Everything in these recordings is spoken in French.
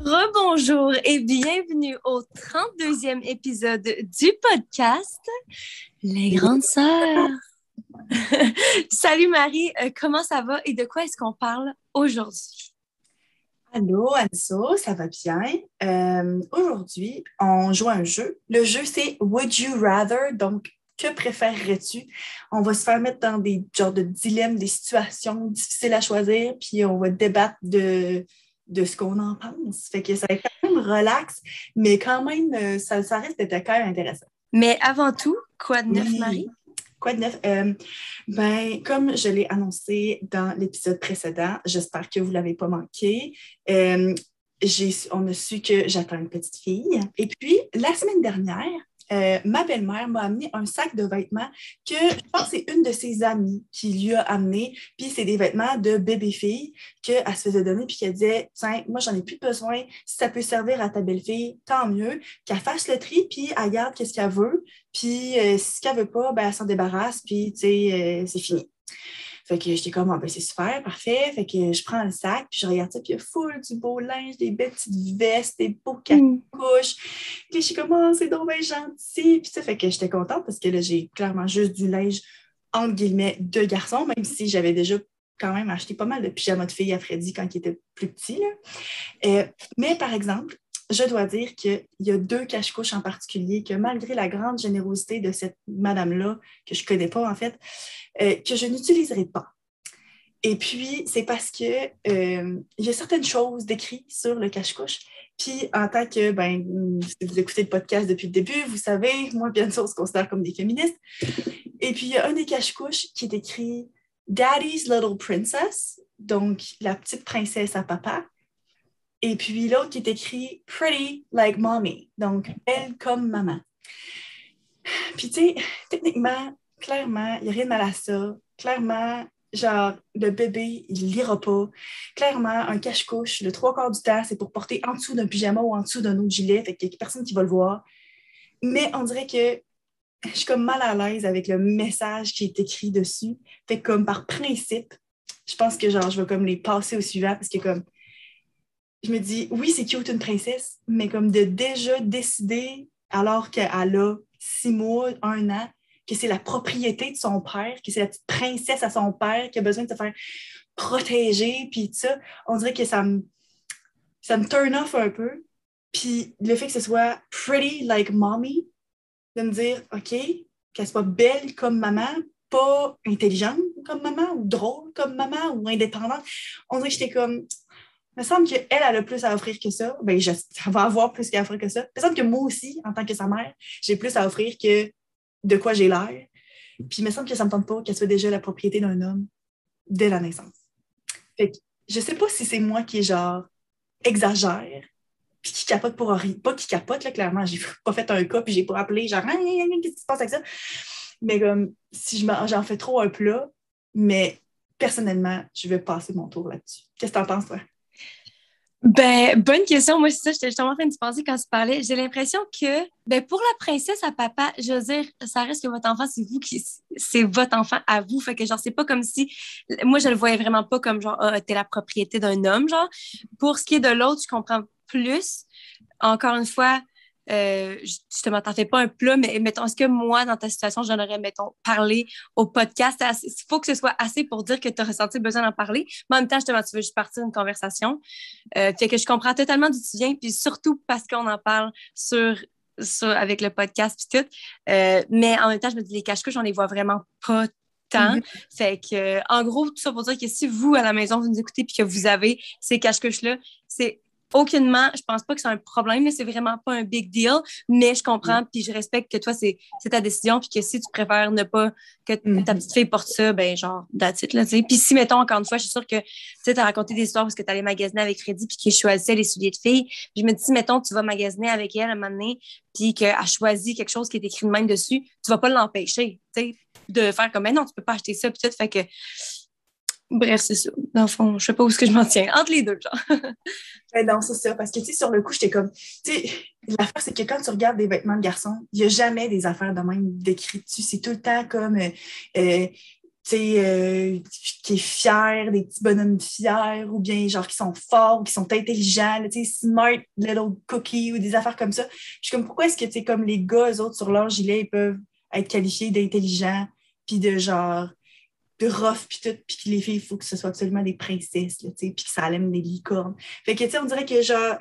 Rebonjour et bienvenue au 32e épisode du podcast Les Grandes Sœurs. Salut Marie, euh, comment ça va et de quoi est-ce qu'on parle aujourd'hui? Allô, Anso, ça va bien? Euh, aujourd'hui, on joue un jeu. Le jeu, c'est Would You Rather? Donc, que préférerais-tu? On va se faire mettre dans des genres de dilemmes, des situations difficiles à choisir, puis on va débattre de de ce qu'on en pense. Fait que ça va être quand même relax, mais quand même, euh, ça, ça reste d'être quand même intéressant. Mais avant tout, quoi de neuf, Marie? Quoi de neuf? Euh, ben, comme je l'ai annoncé dans l'épisode précédent, j'espère que vous ne l'avez pas manqué. Euh, on a su que j'attends une petite fille. Et puis, la semaine dernière, euh, ma belle-mère m'a amené un sac de vêtements que je pense c'est une de ses amies qui lui a amené. Puis c'est des vêtements de bébé-fille qu'elle se faisait donner, puis qu'elle disait Tiens, moi, j'en ai plus besoin. Si ça peut servir à ta belle-fille, tant mieux. Qu'elle fasse le tri, puis elle garde qu'est-ce qu'elle veut. Puis euh, si elle veut pas, ben, elle s'en débarrasse, puis tu sais, euh, c'est fini. Fait que j'étais comme, ah, ben, c'est super, parfait. Fait que je prends le sac, puis je regarde ça, puis il y a full du beau linge, des belles petites vestes, des beaux mm. couches. Puis je suis comme, oh, c'est donc bien gentil. Puis ça fait que j'étais contente parce que là, j'ai clairement juste du linge, entre guillemets, de garçon, même si j'avais déjà quand même acheté pas mal de pyjamas de filles à Freddy quand il était plus petit. Euh, mais par exemple, je dois dire qu'il y a deux cache-couches en particulier que malgré la grande générosité de cette madame-là, que je ne connais pas en fait, euh, que je n'utiliserai pas. Et puis, c'est parce que euh, il y a certaines choses décrites sur le cache-couche. Puis, en tant que, ben, si vous écoutez le podcast depuis le début, vous savez, moi, bien sûr, on se considère comme des féministes. Et puis, il y a un des cache-couches qui est écrit Daddy's Little Princess, donc la petite princesse à papa. Et puis l'autre qui est écrit Pretty like mommy, donc belle comme maman. Puis tu sais, techniquement, clairement, il n'y a rien de mal à ça. Clairement, genre, le bébé, il lira pas. Clairement, un cache-couche, le trois quarts du temps, c'est pour porter en dessous d'un pyjama ou en dessous d'un autre gilet, fait qu'il n'y a personne qui va le voir. Mais on dirait que je suis comme mal à l'aise avec le message qui est écrit dessus. Fait comme par principe, je pense que genre, je vais comme les passer au suivant parce que comme je me dis, oui, c'est cute une princesse, mais comme de déjà décider, alors qu'elle a six mois, un an, que c'est la propriété de son père, que c'est la petite princesse à son père qui a besoin de se faire protéger, puis ça, on dirait que ça me, ça me turn off un peu. Puis le fait que ce soit pretty like mommy, de me dire, OK, qu'elle soit belle comme maman, pas intelligente comme maman, ou drôle comme maman, ou indépendante. On dirait que j'étais comme, me semble qu'elle, elle a plus à offrir que ça. Ben, elle va avoir plus à offrir que ça. Me semble que moi aussi, en tant que sa mère, j'ai plus à offrir que de quoi j'ai l'air. Puis me semble que ça ne me tente pas qu'elle soit déjà la propriété d'un homme dès la naissance. Fait que, je sais pas si c'est moi qui, genre, exagère, puis qui capote pour rien. Pas qui capote, là, clairement. J'ai pas fait un cas, puis j'ai pas appelé, genre, qu'est-ce qui se passe avec ça? Mais comme, si j'en fais trop un plat, mais personnellement, je vais passer mon tour là-dessus. Qu'est-ce que tu en penses, toi? Ben, bonne question. Moi, c'est ça, j'étais justement en train de penser quand tu parlais. J'ai l'impression que, ben, pour la princesse à papa, je veux dire, ça reste que votre enfant, c'est vous qui, c'est votre enfant à vous. Fait que, genre, c'est pas comme si, moi, je le voyais vraiment pas comme, genre, ah, t'es la propriété d'un homme, genre. Pour ce qui est de l'autre, je comprends plus. Encore une fois, euh, justement, t'en fais pas un plat, mais mettons, est-ce que moi, dans ta situation, j'en aurais, mettons, parlé au podcast? Il faut que ce soit assez pour dire que tu as ressenti besoin d'en parler. Mais en même temps, justement, tu veux juste partir d'une conversation. Euh, fait que je comprends totalement d'où tu viens, puis surtout parce qu'on en parle sur, sur, avec le podcast puis tout. Euh, mais en même temps, je me dis, les cache-couches, on les voit vraiment pas tant. Mm-hmm. Fait que, en gros, tout ça pour dire que si vous, à la maison, vous nous écoutez puis que vous avez ces cache-couches-là, c'est aucunement, je pense pas que c'est un problème, c'est vraiment pas un big deal, mais je comprends, puis je respecte que toi, c'est ta décision, puis que si tu préfères ne pas que ta Mhm. petite fille porte ça, ben genre, that's it, là, tu sais. Puis si, mettons, encore une fois, je suis sûre que, tu sais, as raconté des histoires parce que tu allais magasiner avec Freddy, puis qu'il choisissait les souliers de fille. Puis je me dis, si, mettons, tu vas magasiner avec elle à un moment donné, puis qu'elle choisit quelque chose qui est écrit de même dessus, tu vas pas l'empêcher, tu sais, de faire comme, ben non, tu peux pas acheter ça, puis tout, fait que... Bref, c'est ça. Dans le fond, je sais pas où est-ce que je m'en tiens. Entre les deux, genre. Ben non, c'est ça. Parce que, tu sais, sur le coup, j'étais comme. Tu sais, l'affaire, c'est que quand tu regardes des vêtements de garçon, il n'y a jamais des affaires de même décrites dessus. C'est tout le temps comme. euh, euh, tu sais, euh, qui est fier, des petits bonhommes fiers, ou bien genre qui sont forts, qui sont intelligents, tu sais, smart little cookie, ou des affaires comme ça. Je suis comme, pourquoi est-ce que, tu sais, comme les gars, eux autres, sur leur gilet, ils peuvent être qualifiés d'intelligents, puis de genre rough puis tout, puis que les filles, il faut que ce soit absolument des princesses, là, puis que ça aime des licornes. Fait que, tu sais, on dirait que genre,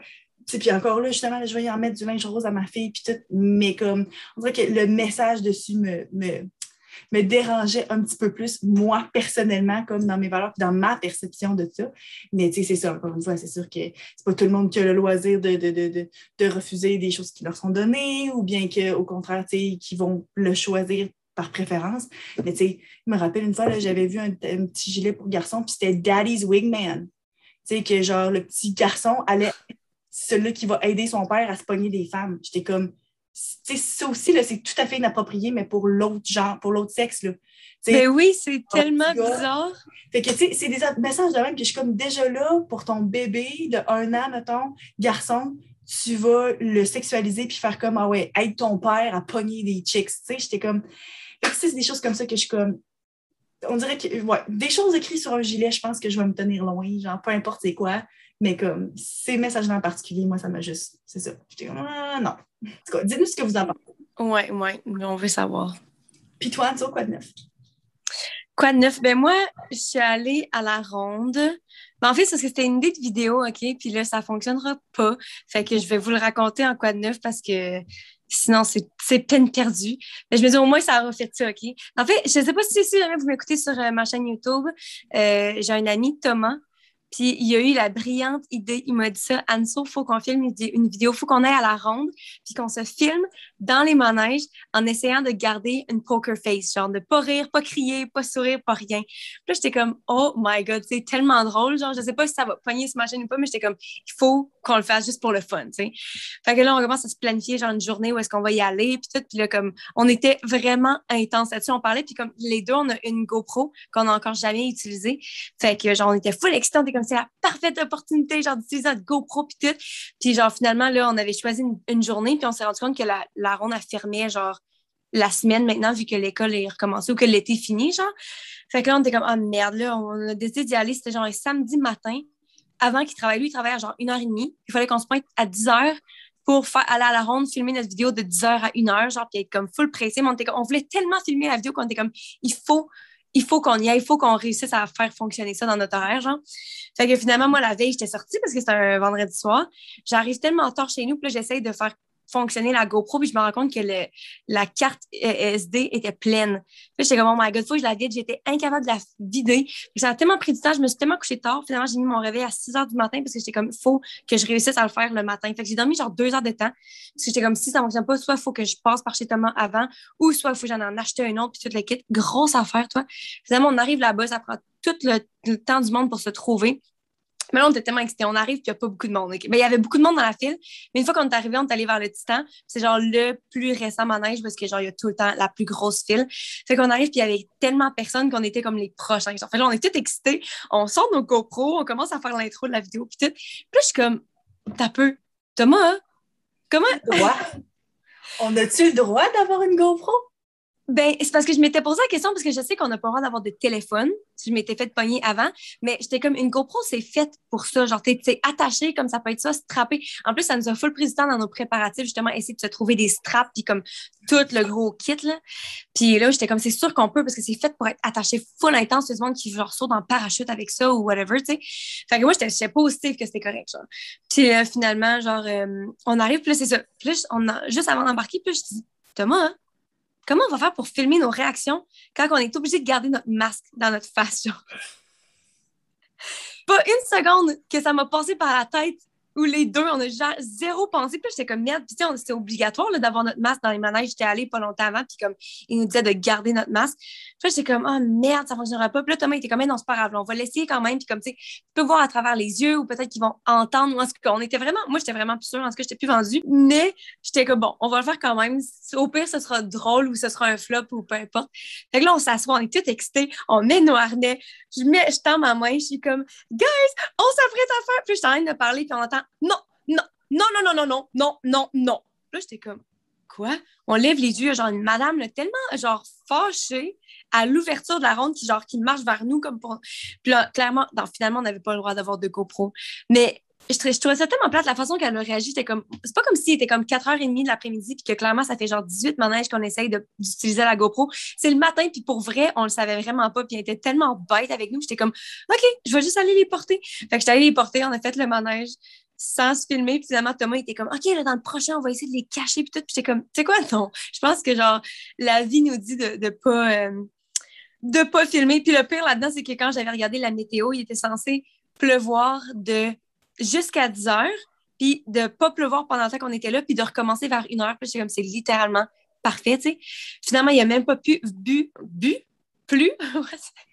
puis encore là, justement, je vais en mettre du linge rose à ma fille, puis tout, mais comme, on dirait que le message dessus me, me, me dérangeait un petit peu plus, moi, personnellement, comme dans mes valeurs, dans ma perception de ça. Mais, tu sais, c'est ça, encore une fois, c'est sûr que c'est pas tout le monde qui a le loisir de, de, de, de, de refuser des choses qui leur sont données, ou bien qu'au contraire, tu sais, qui vont le choisir par préférence. Mais tu sais, je me rappelle une fois, j'avais vu un, un petit gilet pour garçon, puis c'était Daddy's Wingman. Tu sais, que genre, le petit garçon allait, celui qui va aider son père à se pogner des femmes. J'étais comme, tu sais, ça aussi, c'est tout à fait inapproprié, mais pour l'autre genre, pour l'autre sexe, là. Tu sais, Ben oui, c'est tellement bizarre. fait que, tu sais, c'est des messages de même que je suis comme déjà là pour ton bébé de un an, mettons, garçon, tu vas le sexualiser puis faire comme, ah ouais, aide ton père à pogner des chicks. Tu sais, j'étais comme. C'est des choses comme ça que je suis comme. On dirait que, ouais, des choses écrites sur un gilet, je pense que je vais me tenir loin, genre, peu importe c'est quoi, mais comme, ces messages-là en particulier, moi, ça m'a juste. C'est ça. J'étais comme, ah non. En tout cas, dites-nous ce que vous en pensez. Ouais, ouais, on veut savoir. Puis toi, Anso, quoi de neuf? Quoi de neuf? Ben moi, je suis allée à la ronde. Ben en fait, c'est parce que c'était une idée de vidéo, OK? Puis là, ça fonctionnera pas. Fait que je vais vous le raconter en quoi de neuf parce que sinon, c'est peine perdue. Mais je me dis, au moins, ça aura fait ça, OK? En fait, je sais pas si, si jamais vous m'écoutez sur euh, ma chaîne YouTube, euh, j'ai un ami, Thomas, puis il a eu la brillante idée, il m'a dit ça, Anso, faut qu'on filme une vidéo- vidéo, faut qu'on aille à la ronde, puis qu'on se filme dans les manèges en essayant de garder une poker face, genre de pas rire, pas crier, pas sourire, pas rien. Puis là, j'étais comme, oh my god, c'est tellement drôle, genre, je sais pas si ça va pogner sur ma chaîne ou pas, mais j'étais comme, il faut qu'on le fasse juste pour le fun, tu sais. Fait que là, on commence à se planifier, genre, une journée où est-ce qu'on va y aller, puis tout, puis là, comme, on était vraiment intense là-dessus, on parlait, puis comme, les deux, on a une GoPro qu'on n'a encore jamais utilisée. Fait que, genre, on était full était comme, c'est la parfaite opportunité, genre, d'utiliser notre GoPro, puis tout. Puis, genre, finalement, là, on avait choisi une, journée, puis on s'est rendu compte que la, la ronde, elle fermait, genre, la semaine maintenant, vu que l'école est recommencée ou que l'été est fini, genre. Fait que là, on était comme, ah merde, là, on a décidé d'y aller. C'était genre un samedi matin, avant qu'il travaille. Lui, il travaillait à genre une heure et demie. Il fallait qu'on se pointe à 10 heures pour faire, aller à la ronde, filmer notre vidéo de 10 heures à 1 heure, genre, puis être comme full pressé. Mais on, était on voulait tellement filmer la vidéo qu'on était comme, il faut, il faut qu'on y aille, il faut qu'on réussisse à faire fonctionner ça dans notre horaire, genre. Fait que finalement, moi, la veille, j'étais sortie parce que c'était un vendredi soir. J'arrive tellement tard chez nous, puis là, j'essaye de faire fonctionner la GoPro, puis je me rends compte que le, la carte euh, SD était pleine. Puis j'étais comme, oh my god, faut que je la vide. J'étais incapable de la vider. Puis ça a tellement pris du temps, je me suis tellement couchée tard. Finalement, j'ai mis mon réveil à 6 heures du matin parce que j'étais comme, faut que je réussisse à le faire le matin. Fait que j'ai dormi genre deux heures de temps. Parce que j'étais comme, si ça fonctionne pas, soit faut que je passe par chez Thomas avant, ou soit faut que j'en en achète un autre, puis toute la kit. Grosse affaire, toi. Finalement, on arrive là-bas, ça prend tout le, le temps du monde pour se trouver. Mais là, on était tellement excités. On arrive, puis il n'y a pas beaucoup de monde. Mais il y avait beaucoup de monde dans la file. Mais une fois qu'on est arrivé, on est allé vers le Titan. C'est genre le plus récent manège parce que genre, il y a tout le temps la plus grosse file. Fait qu'on arrive, puis il y avait tellement personne qu'on était comme les prochains. Genre, fait là, on est tous excités. On sort nos GoPro, on commence à faire l'intro de la vidéo, puis tout. Puis là, je suis comme, t'as peu. Thomas, hein? comment? Droit? On a-tu le droit d'avoir une GoPro? Ben, c'est parce que je m'étais posé la question parce que je sais qu'on n'a pas le droit d'avoir de téléphone. Je m'étais fait pogner avant, mais j'étais comme une GoPro, c'est fait pour ça. Genre, t'es attaché comme ça peut être ça, strappé. En plus, ça nous a full pris du temps dans nos préparatifs, justement, essayer de se trouver des straps, puis comme tout le gros kit, là. Puis là, j'étais comme, c'est sûr qu'on peut parce que c'est fait pour être attaché full intense. C'est monde qui genre saute en parachute avec ça ou whatever, tu sais. Fait que moi, j'étais positive que c'était correct, genre. Puis euh, finalement, genre, euh, on arrive, là, c'est ça. Là, on a, juste avant d'embarquer, là, je dis, Thomas, hein, comment on va faire pour filmer nos réactions quand on est obligé de garder notre masque dans notre face? Pas une seconde que ça m'a passé par la tête où les deux, on a genre zéro pensée. Puis j'étais comme merde. Puis c'était obligatoire d'avoir notre masque dans les manèges. J'étais allée pas longtemps avant. Puis comme, il nous disait de garder notre masque. Puis j'étais comme, oh merde, ça fonctionnera pas. Puis là, Thomas était comme, non, c'est pas grave. on va l'essayer quand même. Puis comme, tu sais, tu peux voir à travers les yeux ou peut-être qu'ils vont entendre. Moi, on était vraiment, moi, j'étais vraiment plus sûre. En ce que j'étais plus vendue. Mais j'étais comme, bon, on va le faire quand même. Au pire, ce sera drôle ou ce sera un flop ou peu importe. Fait que là, on s'assoit, on est tout excités. On met nos harnais. Je mets, je tends ma main. Je suis comme, guys, on s'apprête à faire. Puis je suis en train de parler. Puis on entend, non, non, non, non, non, non, non, non, non. Là, j'étais comme, quoi? On lève les yeux, genre une madame tellement, genre, fâchée à l'ouverture de la ronde qui, genre, qui marche vers nous comme pour... Puis là, clairement, finalement, on n'avait pas le droit d'avoir de GoPro. Mais je, trouvais ça tellement plate, la façon qu'elle a réagi, c'était comme... C'est pas comme s'il était comme 4h30 de l'après-midi, puis que clairement, ça fait genre 18 manèges qu'on essaye d'utiliser la GoPro. C'est le matin, puis pour vrai, on le savait vraiment pas, puis elle était tellement bête avec nous, j'étais comme, OK, je vais juste aller les porter. Fait que j'étais allée les porter, on a fait le manège sans se filmer. Puis finalement, Thomas était comme, OK, là, dans le prochain, on va essayer de les cacher. Puis tout. Puis j'étais comme, tu sais quoi, non? Je pense que, genre, la vie nous dit de ne pas, euh, de pas filmer. Puis le pire là-dedans, c'est que quand j'avais regardé la météo, il était censé pleuvoir de jusqu'à 10 heures, puis de pas pleuvoir pendant le temps qu'on était là, puis de recommencer vers une heure. Puis j'étais comme, c'est littéralement parfait, tu sais. Finalement, il a même pas pu bu, bu, plus.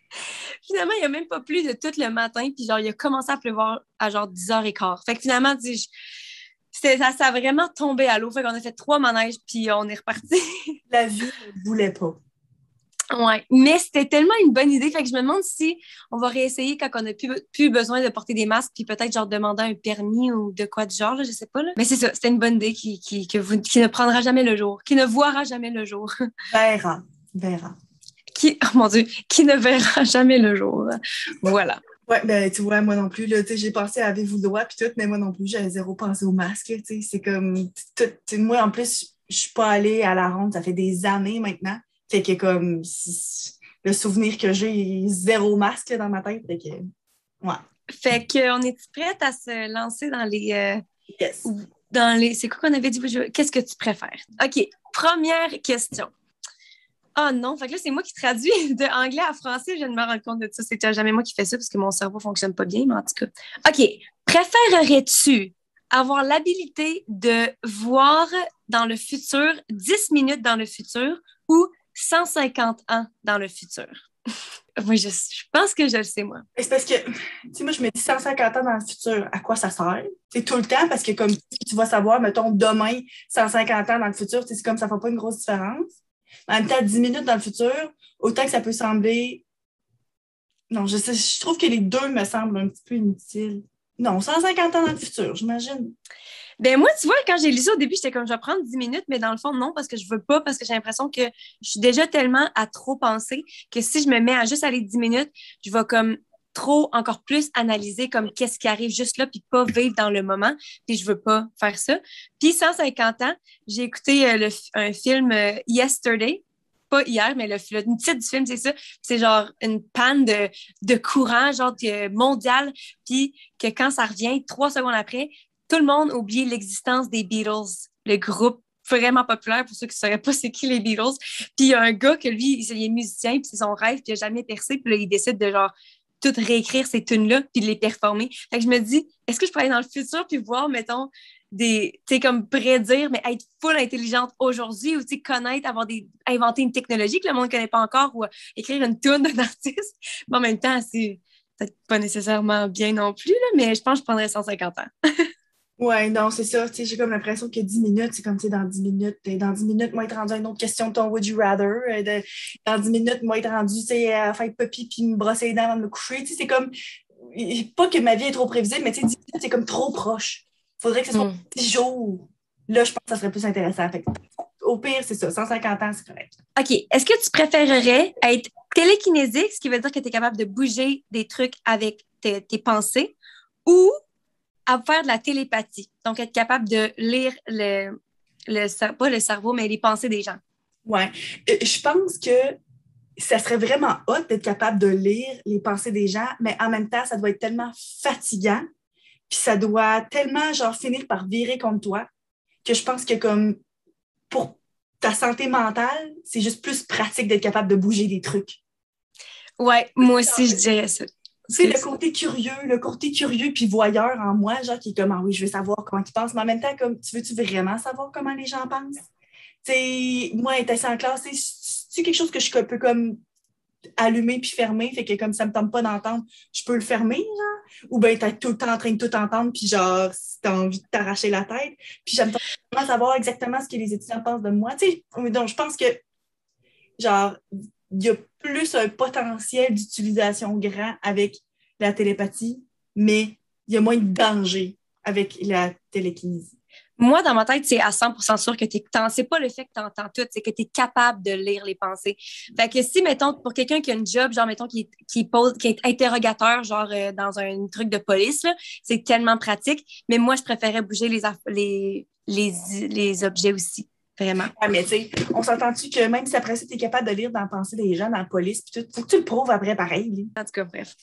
finalement, il a même pas plu de tout le matin. Puis genre, il a commencé à pleuvoir à genre 10h15. Fait que finalement, ça, ça a vraiment tombé à l'eau. Fait qu'on a fait trois manèges, puis on est reparti. La vie ne voulait pas. Ouais, mais c'était tellement une bonne idée. Fait que je me demande si on va réessayer quand on n'a plus, plus, besoin de porter des masques, puis peut-être genre demander un permis ou de quoi du genre, là, je sais pas. Là. Mais c'est ça, c'était une bonne idée qui, qui, qui ne prendra jamais le jour, qui ne voira jamais le jour. Verra, verra qui, oh mon Dieu, qui ne verra jamais le jour. Voilà. Ouais, ben tu vois, moi non plus, là, j'ai pensé à avez-vous le droit puis tout, mais moi non plus, j'avais zéro pensé au masque, tu sais, c'est comme, tout, moi en plus, je suis pas allée à la ronde, ça fait des années maintenant, fait que comme, le souvenir que j'ai, zéro masque dans ma tête, fait que, ouais. Fait qu'on est prête à se lancer dans les... Euh, yes. Dans les... C'est quoi qu'on avait dit? Qu'est-ce que tu préfères? OK, première question. Ah non, fait que là, c'est moi qui traduis de anglais à français. Je de me rendre compte de ça. C'est jamais moi qui fais ça parce que mon cerveau ne fonctionne pas bien, mais en tout cas. OK. Préférerais-tu avoir l'habilité de voir dans le futur 10 minutes dans le futur ou 150 ans dans le futur? oui, je, pense que je le sais, moi. C'est parce que, tu sais, moi, je me dis 150 ans dans le futur, à quoi ça sert? C'est tout le temps parce que, comme tu vas savoir, mettons, demain, 150 ans dans le futur, c'est comme ça ne fait pas une grosse différence. En même temps, 10 minutes dans le futur, autant que ça peut sembler. Non, je, sais, je trouve que les deux me semblent un petit peu inutiles. Non, 150 ans dans le futur, j'imagine. Ben moi, tu vois, quand j'ai lu ça au début, j'étais comme je vais prendre 10 minutes, mais dans le fond, non, parce que je veux pas, parce que j'ai l'impression que je suis déjà tellement à trop penser que si je me mets à juste aller 10 minutes, je vais comme trop encore plus analyser comme qu'est-ce qui arrive juste là, puis pas vivre dans le moment. Puis je veux pas faire ça. Puis 150 ans, j'ai écouté euh, un film euh, Yesterday, pas hier, mais le, le titre du film, c'est ça. C'est genre une panne de, de courant, genre mondial, puis que quand ça revient, trois secondes après, tout le monde oublie l'existence des Beatles, le groupe vraiment populaire pour ceux qui ne sauraient pas c'est qui les Beatles. Puis il y a un gars que lui, il est musicien, puis c'est son rêve, puis il n'a jamais percé, puis là, il décide de genre tout réécrire ces tunes-là puis de les performer. Je me dis, est-ce que je pourrais aller dans le futur puis voir, mettons, des, tu sais, comme prédire, mais être full intelligente aujourd'hui ou, connaître, avoir des, inventer une technologie que le monde ne connaît pas encore ou écrire une tune d'un artiste. En même temps, c'est peut-être pas nécessairement bien non plus, là, mais je pense que je prendrais 150 ans. Ouais, non, c'est ça. J'ai comme l'impression que 10 minutes, c'est comme, tu sais, dans 10 minutes, dans 10 minutes, moi, être rendu à une autre question de ton Would you rather. Euh, dans 10 minutes, moi, être rendu, à faire puppy puis me brosser les dents avant de me coucher. C'est comme, pas que ma vie est trop prévisible, mais tu sais, 10 minutes, c'est comme trop proche. Faudrait que ce soit 10 mm. jours. Là, je pense que ça serait plus intéressant. Fait, au pire, c'est ça, 150 ans, c'est correct. OK. Est-ce que tu préférerais être télékinésique, ce qui veut dire que tu es capable de bouger des trucs avec tes, tes pensées, ou à faire de la télépathie. Donc, être capable de lire le, le pas le cerveau, mais les pensées des gens. Oui. Euh, je pense que ça serait vraiment hot d'être capable de lire les pensées des gens, mais en même temps, ça doit être tellement fatigant, puis ça doit tellement, genre, finir par virer contre toi, que je pense que comme pour ta santé mentale, c'est juste plus pratique d'être capable de bouger des trucs. Ouais, moi aussi, je dirais ça. C'est le côté curieux, le côté curieux puis voyeur en moi, genre qui est comme ah oui, je veux savoir comment ils pensent, mais en même temps, comme tu veux-tu vraiment savoir comment les gens pensent? sais, moi, être assis en classe, c'est quelque chose que je peux comme allumer puis fermer, fait que comme ça me tente pas d'entendre, je peux le fermer, genre? Ou bien t'es tout le temps en train de tout entendre, puis genre, si t'as envie de t'arracher la tête. Puis j'aime vraiment savoir exactement ce que les étudiants pensent de moi. Tu sais, donc je pense que, genre, il y a plus un potentiel d'utilisation grand avec la télépathie, mais il y a moins de danger avec la télékinésie. Moi, dans ma tête, c'est à 100% sûr que tu c'est pas le fait que tu entends tout, c'est que tu es capable de lire les pensées. Fait que si, mettons, pour quelqu'un qui a un job, genre, mettons, qui, pose, qui est interrogateur, genre, euh, dans un truc de police, c'est tellement pratique. Mais moi, je préférais bouger les objets aussi. Vraiment. Mais tu sais, on s'entend-tu que même si après ça, tu es capable de lire dans la pensée des gens, dans la police, puis tout, faut que tu le prouves après pareil. En tout cas, bref.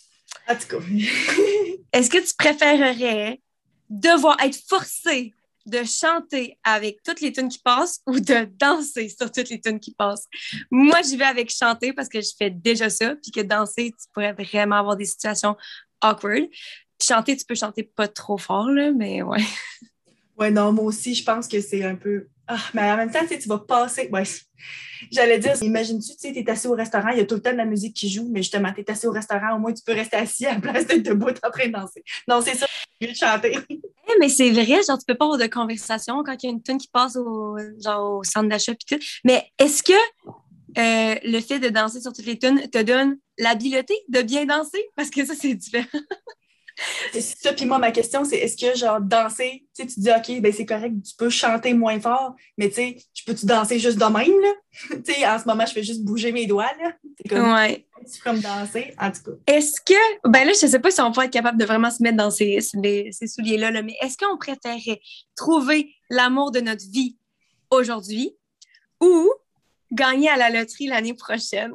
En tout cas. Est-ce que tu préférerais devoir être forcé de chanter avec toutes les tunes qui passent ou de danser sur toutes les tunes qui passent? Moi, j'y vais avec chanter parce que je fais déjà ça, puis que danser, tu pourrais vraiment avoir des situations awkward. Chanter, tu peux chanter pas trop fort, là, mais ouais. Ouais, non, moi aussi, je pense que c'est un peu ah, mais en même temps, tu vas passer. J'allais dire, imagine-tu, tu es assis au restaurant, il y a tout le temps de la musique qui joue, mais justement, tu es assis au restaurant, au moins tu peux rester assis à la place d'être debout en train de danser. Non, c'est ça, chanter. Eh, mais c'est vrai, genre, tu peux pas avoir de conversation quand il y a une tune qui passe au, genre, au centre d'achat et tout. Mais est-ce que euh, le fait de danser sur toutes les tunes te donne l'habileté de bien danser? Parce que ça, c'est différent. Ça. Puis moi, ma question, c'est est-ce que, genre, danser, tu dis, OK, ben c'est correct, tu peux chanter moins fort, mais tu sais, je peux-tu danser juste de même, là? tu sais, en ce moment, je fais juste bouger mes doigts, là. C'est comme, ouais. tu comme danser, en tout cas. Est-ce que, ben là, je sais pas si on pourrait être capable de vraiment se mettre dans ces, ces souliers-là, là, mais est-ce qu'on préférerait trouver l'amour de notre vie aujourd'hui ou gagner à la loterie l'année prochaine?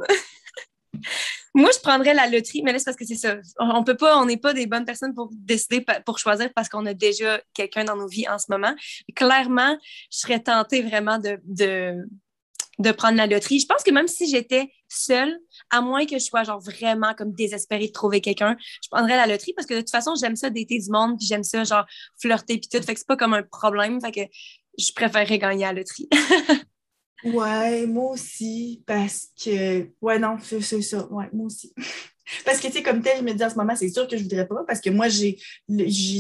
Moi, je prendrais la loterie, mais là, c'est parce que c'est ça. On peut pas, on n'est pas des bonnes personnes pour décider, pour choisir parce qu'on a déjà quelqu'un dans nos vies en ce moment. Clairement, je serais tentée vraiment de, de, prendre la loterie. Je pense que même si j'étais seule, à moins que je sois genre vraiment comme désespérée de trouver quelqu'un, je prendrais la loterie parce que de toute façon, j'aime ça d'été du monde, puis j'aime ça genre flirter puis tout. Fait que c'est pas comme un problème. Fait que je préférerais gagner la loterie. Ouais, moi aussi, parce que. Ouais, non, c'est ça. Ouais, moi aussi. parce que, tu sais, comme tel, je me dis en ce moment, c'est sûr que je voudrais pas, parce que moi, j'ai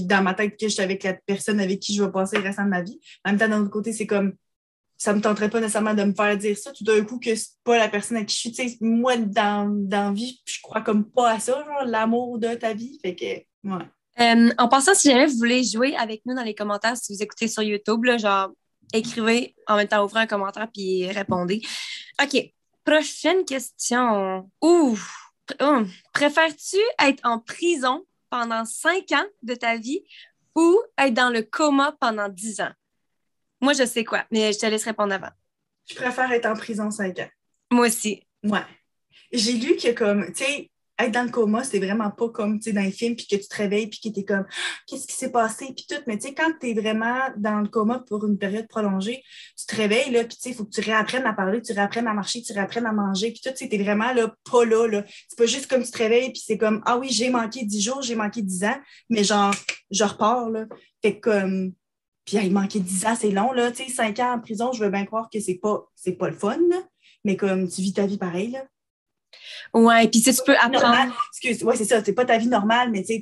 dans ma tête que je suis avec la personne avec qui je vais passer le restant de ma vie. En même temps, d'un autre côté, c'est comme. Ça me tenterait pas nécessairement de me faire dire ça tout d'un coup que c'est pas la personne avec qui je suis. Tu sais, moi, dans, dans vie, je crois comme pas à ça, genre, l'amour de ta vie. Fait que, ouais. Euh, en passant, si jamais vous voulez jouer avec nous dans les commentaires, si vous écoutez sur YouTube, là, genre, écrivez en même temps, ouvrez un commentaire puis répondez. OK. Prochaine question. Ouh. Oh. Préfères-tu être en prison pendant cinq ans de ta vie ou être dans le coma pendant dix ans? Moi, je sais quoi, mais je te laisse répondre avant. Je préfère être en prison cinq ans. Moi aussi. Ouais. J'ai lu que comme, tu sais, être dans le coma, c'est vraiment pas comme dans les films, puis que tu te réveilles, puis que tu es comme qu'est-ce qui s'est passé, puis tout. Mais tu sais, quand tu es vraiment dans le coma pour une période prolongée, tu te réveilles, là, puis tu sais, il faut que tu réapprennes à parler, tu réapprennes à marcher, tu réapprennes à manger, puis tout, tu vraiment là, pas là. là. C'est pas juste comme tu te réveilles, puis c'est comme ah oui, j'ai manqué dix jours, j'ai manqué dix ans, mais genre, je repars, là. Fait comme. Puis, il manquait dix ans, c'est long, là. Tu sais, cinq ans en prison, je veux bien croire que c'est pas, pas le fun, là. Mais comme tu vis ta vie pareil, là. Ouais, puis si tu peux apprendre. Excuse, ouais, c'est ça, c'est pas ta vie normale, mais tu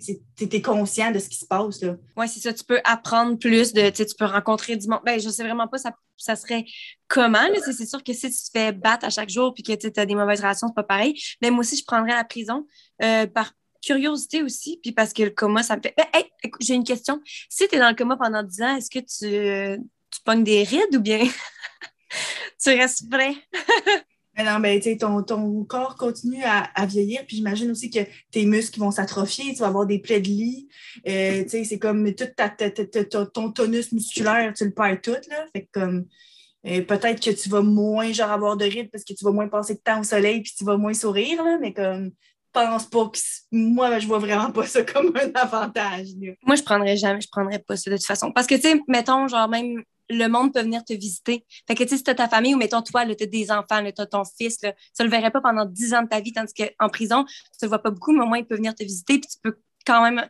es conscient de ce qui se passe. Là. Ouais, c'est ça, tu peux apprendre plus, de, tu peux rencontrer du monde. Ben, je sais vraiment pas, ça, ça serait comment. C'est sûr que si tu te fais battre à chaque jour puis que tu as des mauvaises relations, c'est pas pareil. Mais moi aussi, je prendrais la prison euh, par curiosité aussi, puis parce que le coma, ça me fait. Ben, hey, j'ai une question. Si tu es dans le coma pendant 10 ans, est-ce que tu, tu pognes des rides ou bien tu restes prêt? Mais non, mais ton, ton corps continue à, vieillir, puis j'imagine aussi que tes muscles vont s'atrophier, tu vas avoir des plaies de lit. Euh, c'est comme tout ta, ton tonus musculaire, tu le perds tout. Là. Fait comme euh, peut-être que tu vas moins genre avoir de rythme parce que tu vas moins passer de temps au soleil puis tu vas moins sourire, là, mais comme pense pas que moi je vois vraiment pas ça comme un avantage. Moi je prendrais jamais, je prendrais pas ça de toute façon. Parce que tu sais, mettons, genre même le monde peut venir te visiter. Fait que, tu sais, si t'as ta famille ou, mettons, toi, tu t'as des enfants, tu t'as ton fils, là, tu le verrais pas pendant 10 ans de ta vie, tandis qu'en prison, tu le vois pas beaucoup, mais au moins, il peut venir te visiter, puis tu peux quand même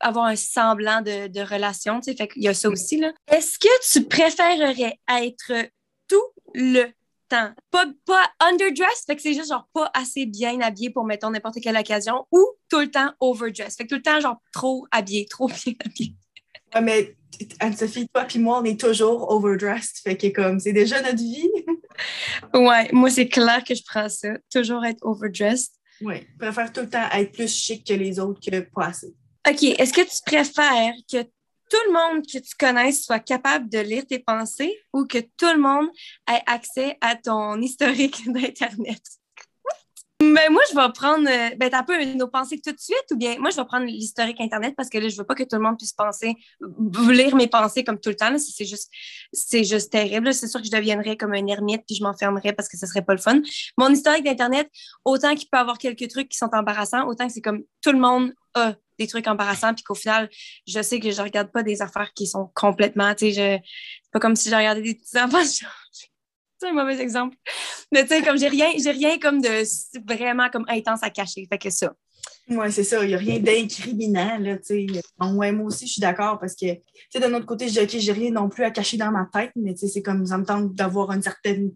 avoir un semblant de, de relation, tu sais. Fait qu'il y a ça aussi, là. Est-ce que tu préférerais être tout le temps? Pas, pas underdressed, fait que c'est juste genre pas assez bien habillé pour, mettons, n'importe quelle occasion, ou tout le temps overdressed? Fait que tout le temps, genre, trop habillé, trop bien habillé. Ouais, mais Anne-Sophie, toi puis moi, on est toujours overdressed. Fait que comme, c'est déjà notre vie. ouais, moi, c'est clair que je prends ça. Toujours être overdressed. Oui, je préfère tout le temps être plus chic que les autres que pas assez. OK, est-ce que tu préfères que tout le monde que tu connaisses soit capable de lire tes pensées ou que tout le monde ait accès à ton historique d'Internet? Ben moi, je vais prendre euh, ben, un peu nos pensées tout de suite ou bien moi, je vais prendre l'historique Internet parce que là, je veux pas que tout le monde puisse penser, lire mes pensées comme tout le temps. C'est juste, c'est juste terrible. C'est sûr que je deviendrais comme un ermite puis je m'enfermerais parce que ce serait pas le fun. Mon historique d'Internet, autant qu'il peut avoir quelques trucs qui sont embarrassants, autant que c'est comme tout le monde a des trucs embarrassants, puis qu'au final, je sais que je regarde pas des affaires qui sont complètement, tu sais, c'est pas comme si je regardais des petits enfants. C'est un mauvais exemple. Mais tu sais, comme j'ai rien, j'ai rien comme de vraiment comme intense à cacher. Fait que ça. Oui, c'est ça. Il n'y a rien d'incriminant, là, tu sais. moi aussi, je suis d'accord parce que, tu sais, d'un autre côté, je dis, OK, j'ai rien non plus à cacher dans ma tête, mais tu sais, c'est comme, ça me d'avoir une certaine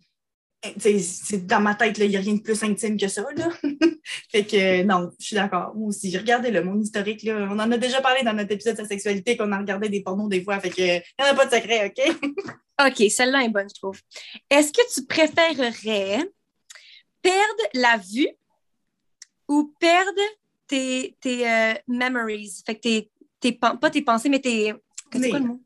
dans ma tête, il n'y a rien de plus intime que ça. Là. fait que non, je suis d'accord. Moi aussi, regardez-le, mon historique. Là, on en a déjà parlé dans notre épisode de sa sexualité qu'on a regardé des pornos des fois. Fait que il n'y en a pas de secret, OK? OK, celle-là est bonne, je trouve. Est-ce que tu préférerais perdre la vue ou perdre tes, tes euh, memories? Fait que tes, tes, pas tes pensées, mais tes. C'est quoi le mot?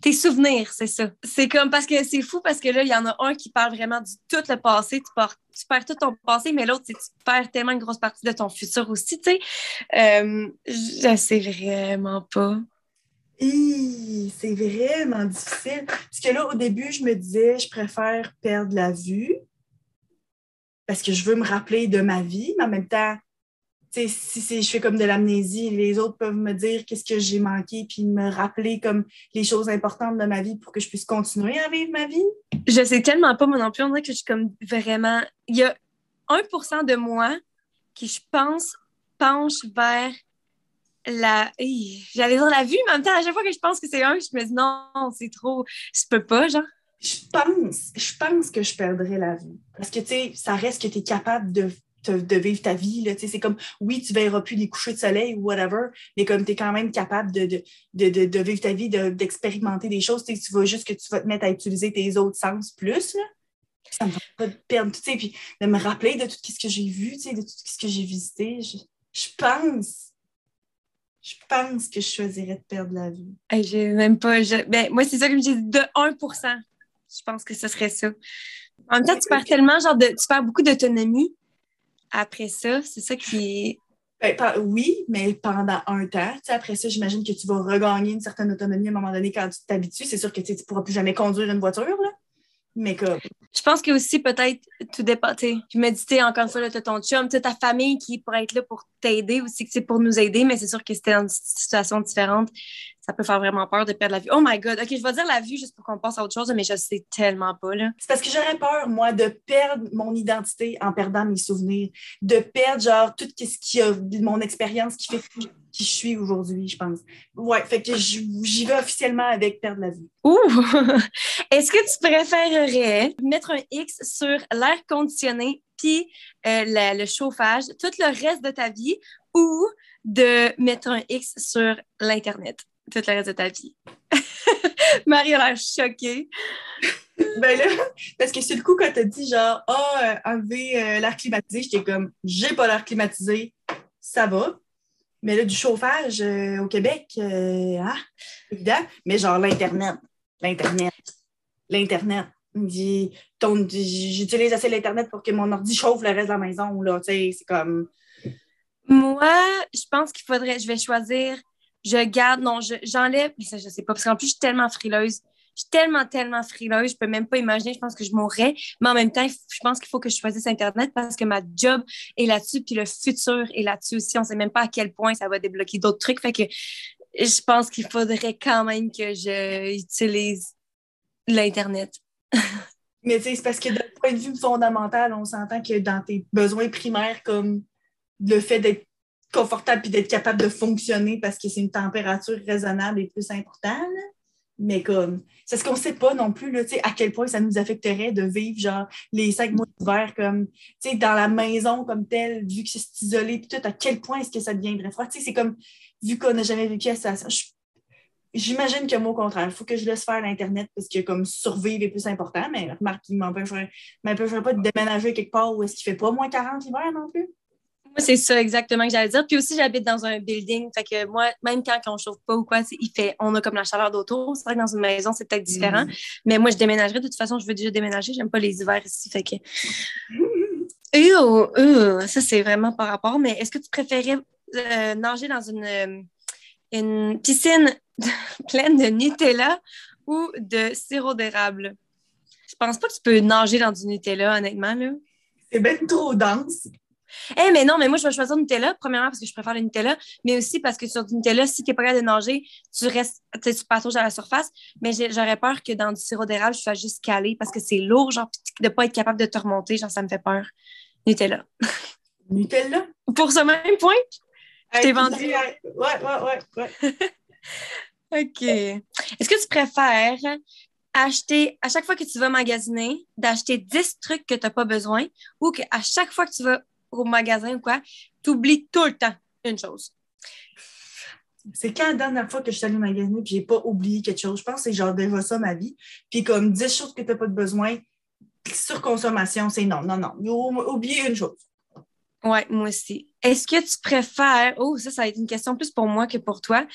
Tes souvenirs, c'est ça. C'est comme parce que c'est fou parce que là, il y en a un qui parle vraiment du tout le passé. Tu, perds, tout ton passé, mais l'autre, tu perds tellement une grosse partie de ton futur aussi, tu sais. Euh, je sais vraiment pas. C'est vraiment difficile. Parce que là, au début, je me disais, je préfère perdre la vue parce que je veux me rappeler de ma vie, mais en même temps, si je fais comme de l'amnésie, les autres peuvent me dire qu'est-ce que j'ai manqué, puis me rappeler comme les choses importantes de ma vie pour que je puisse continuer à vivre ma vie. Je sais tellement pas, moi non plus. On dirait que je suis comme vraiment. Il y a 1% de moi qui, je pense, penche vers la. J'allais dire la vue, mais en même temps, à chaque fois que je pense que c'est un, je me dis non, c'est trop. Je peux pas, genre. Je pense, je pense que je perdrais la vue. Parce que, tu sais, ça reste que tu es capable de de vivre ta vie. C'est comme, oui, tu ne verras plus les couchers de soleil ou whatever, mais comme tu es quand même capable de, de, vivre ta vie, d'expérimenter des choses, tu vois juste que tu vas te mettre à utiliser tes autres sens plus. Là. Ça me va pas de perdre tout, puis de me rappeler de tout ce que j'ai vu, de tout ce que j'ai visité. Je, pense, je pense que je choisirais de perdre la vie. j'ai même pas. Ben, moi, c'est ça que je dis de 1 Je pense que ce serait ça. En même temps, tu perds tellement, genre, de, tu perds beaucoup d'autonomie après ça. C'est ça qui ben, oui, mais pendant un temps. après ça, j'imagine que tu vas regagner une certaine autonomie à un moment donné quand tu t'habitues. C'est sûr que tu ne pourras plus jamais conduire une voiture. Là. Mais comme. Je pense que aussi, peut-être, tout dépend. Tu méditer encore une fois, tu as ton chum, ta famille qui pourrait être là pour t'aider aussi, que c'est pour nous aider, mais c'est sûr que c'était dans une situation différente ça peut faire vraiment peur de perdre la vue. Oh my God, OK, je vais dire la vue juste pour qu'on passe à autre chose, mais je sais tellement pas, là. C'est parce que j'aurais peur, moi, de perdre mon identité en perdant mes souvenirs, de perdre, genre, tout ce qui a, mon expérience qui fait qui je suis aujourd'hui, je pense. Ouais, fait que j'y vais officiellement avec perdre la vue. Ouh! Est-ce que tu préférerais mettre un X sur l'air conditionné puis euh, le chauffage tout le reste de ta vie ou de mettre un X sur l'Internet? Tout le reste de ta vie. Marie a l'air choquée. ben là, parce que c'est le coup, quand t'as dit genre, ah, oh, enlever euh, l'air climatisé, j'étais comme, j'ai pas l'air climatisé, ça va. Mais là, du chauffage euh, au Québec, ah, évident. Mais genre, l'Internet, l'Internet, l'Internet. J'utilise assez l'Internet pour que mon ordi chauffe le reste de la maison, là, tu sais, c'est comme... Moi, je pense qu'il faudrait, je vais choisir je garde, non, j'enlève, mais ça, je sais pas, parce qu'en plus, je suis tellement frileuse. Je suis tellement, tellement frileuse, je peux même pas imaginer, je pense que je mourrais. Mais en même temps, je pense qu'il faut que je choisisse Internet parce que ma job est là-dessus, puis le futur est là-dessus aussi. On sait même pas à quel point ça va débloquer d'autres trucs. Fait que je pense qu'il faudrait quand même que je utilise l'Internet. Mais tu sais, c'est parce que d'un point de vue fondamental, on s'entend que dans tes besoins primaires, comme le fait d'être confortable et d'être capable de fonctionner parce que c'est une température raisonnable et plus importante. Mais comme, c'est ce qu'on ne sait pas non plus, là, à quel point ça nous affecterait de vivre genre les cinq mois d'hiver comme, dans la maison comme telle, vu que c'est isolé, puis tout, à quel point est-ce que ça deviendrait froid? C'est comme, vu qu'on n'a jamais vécu ça, J'imagine que moi, au contraire, il faut que je laisse faire l'Internet parce que comme survivre est plus important, mais remarque, il ne m'empêcherait pas de déménager quelque part où est-ce qu'il ne fait pas moins 40 l'hiver non plus. Moi, c'est ça exactement que j'allais dire. Puis aussi, j'habite dans un building. Fait que moi, même quand on ne chauffe pas ou quoi, il fait, on a comme la chaleur d'autour. C'est vrai que dans une maison, c'est peut-être différent. Mm. Mais moi, je déménagerai. De toute façon, je veux déjà déménager. J'aime pas les hivers ici. Fait que. ça, c'est vraiment par rapport. Mais est-ce que tu préférais euh, nager dans une, euh, une piscine pleine de Nutella ou de sirop d'érable? Je pense pas que tu peux nager dans du Nutella, honnêtement. Là. C'est bien trop dense. Eh, mais non, mais moi, je vais choisir Nutella, premièrement parce que je préfère le Nutella, mais aussi parce que sur du Nutella, si tu n'es pas capable de nager, tu restes, tu patauges à la surface. Mais j'aurais peur que dans du sirop d'érable, je sois juste calée parce que c'est lourd, genre, de ne pas être capable de te remonter, genre, ça me fait peur. Nutella. Nutella? Pour ce même point, je t'ai vendu. Ouais, ouais, ouais, ouais. OK. Est-ce que tu préfères acheter, à chaque fois que tu vas magasiner, d'acheter 10 trucs que tu n'as pas besoin ou qu'à chaque fois que tu vas au magasin ou quoi, tu oublies tout le temps une chose. C'est quand la dernière fois que je suis allée magasiner et je n'ai pas oublié quelque chose? Je pense que c'est genre déjà ça ma vie. Puis comme 10 choses que tu n'as pas de besoin, surconsommation, c'est non, non, non. Oublier une chose. Oui, moi aussi. Est-ce que tu préfères, oh, ça, ça va être une question plus pour moi que pour toi.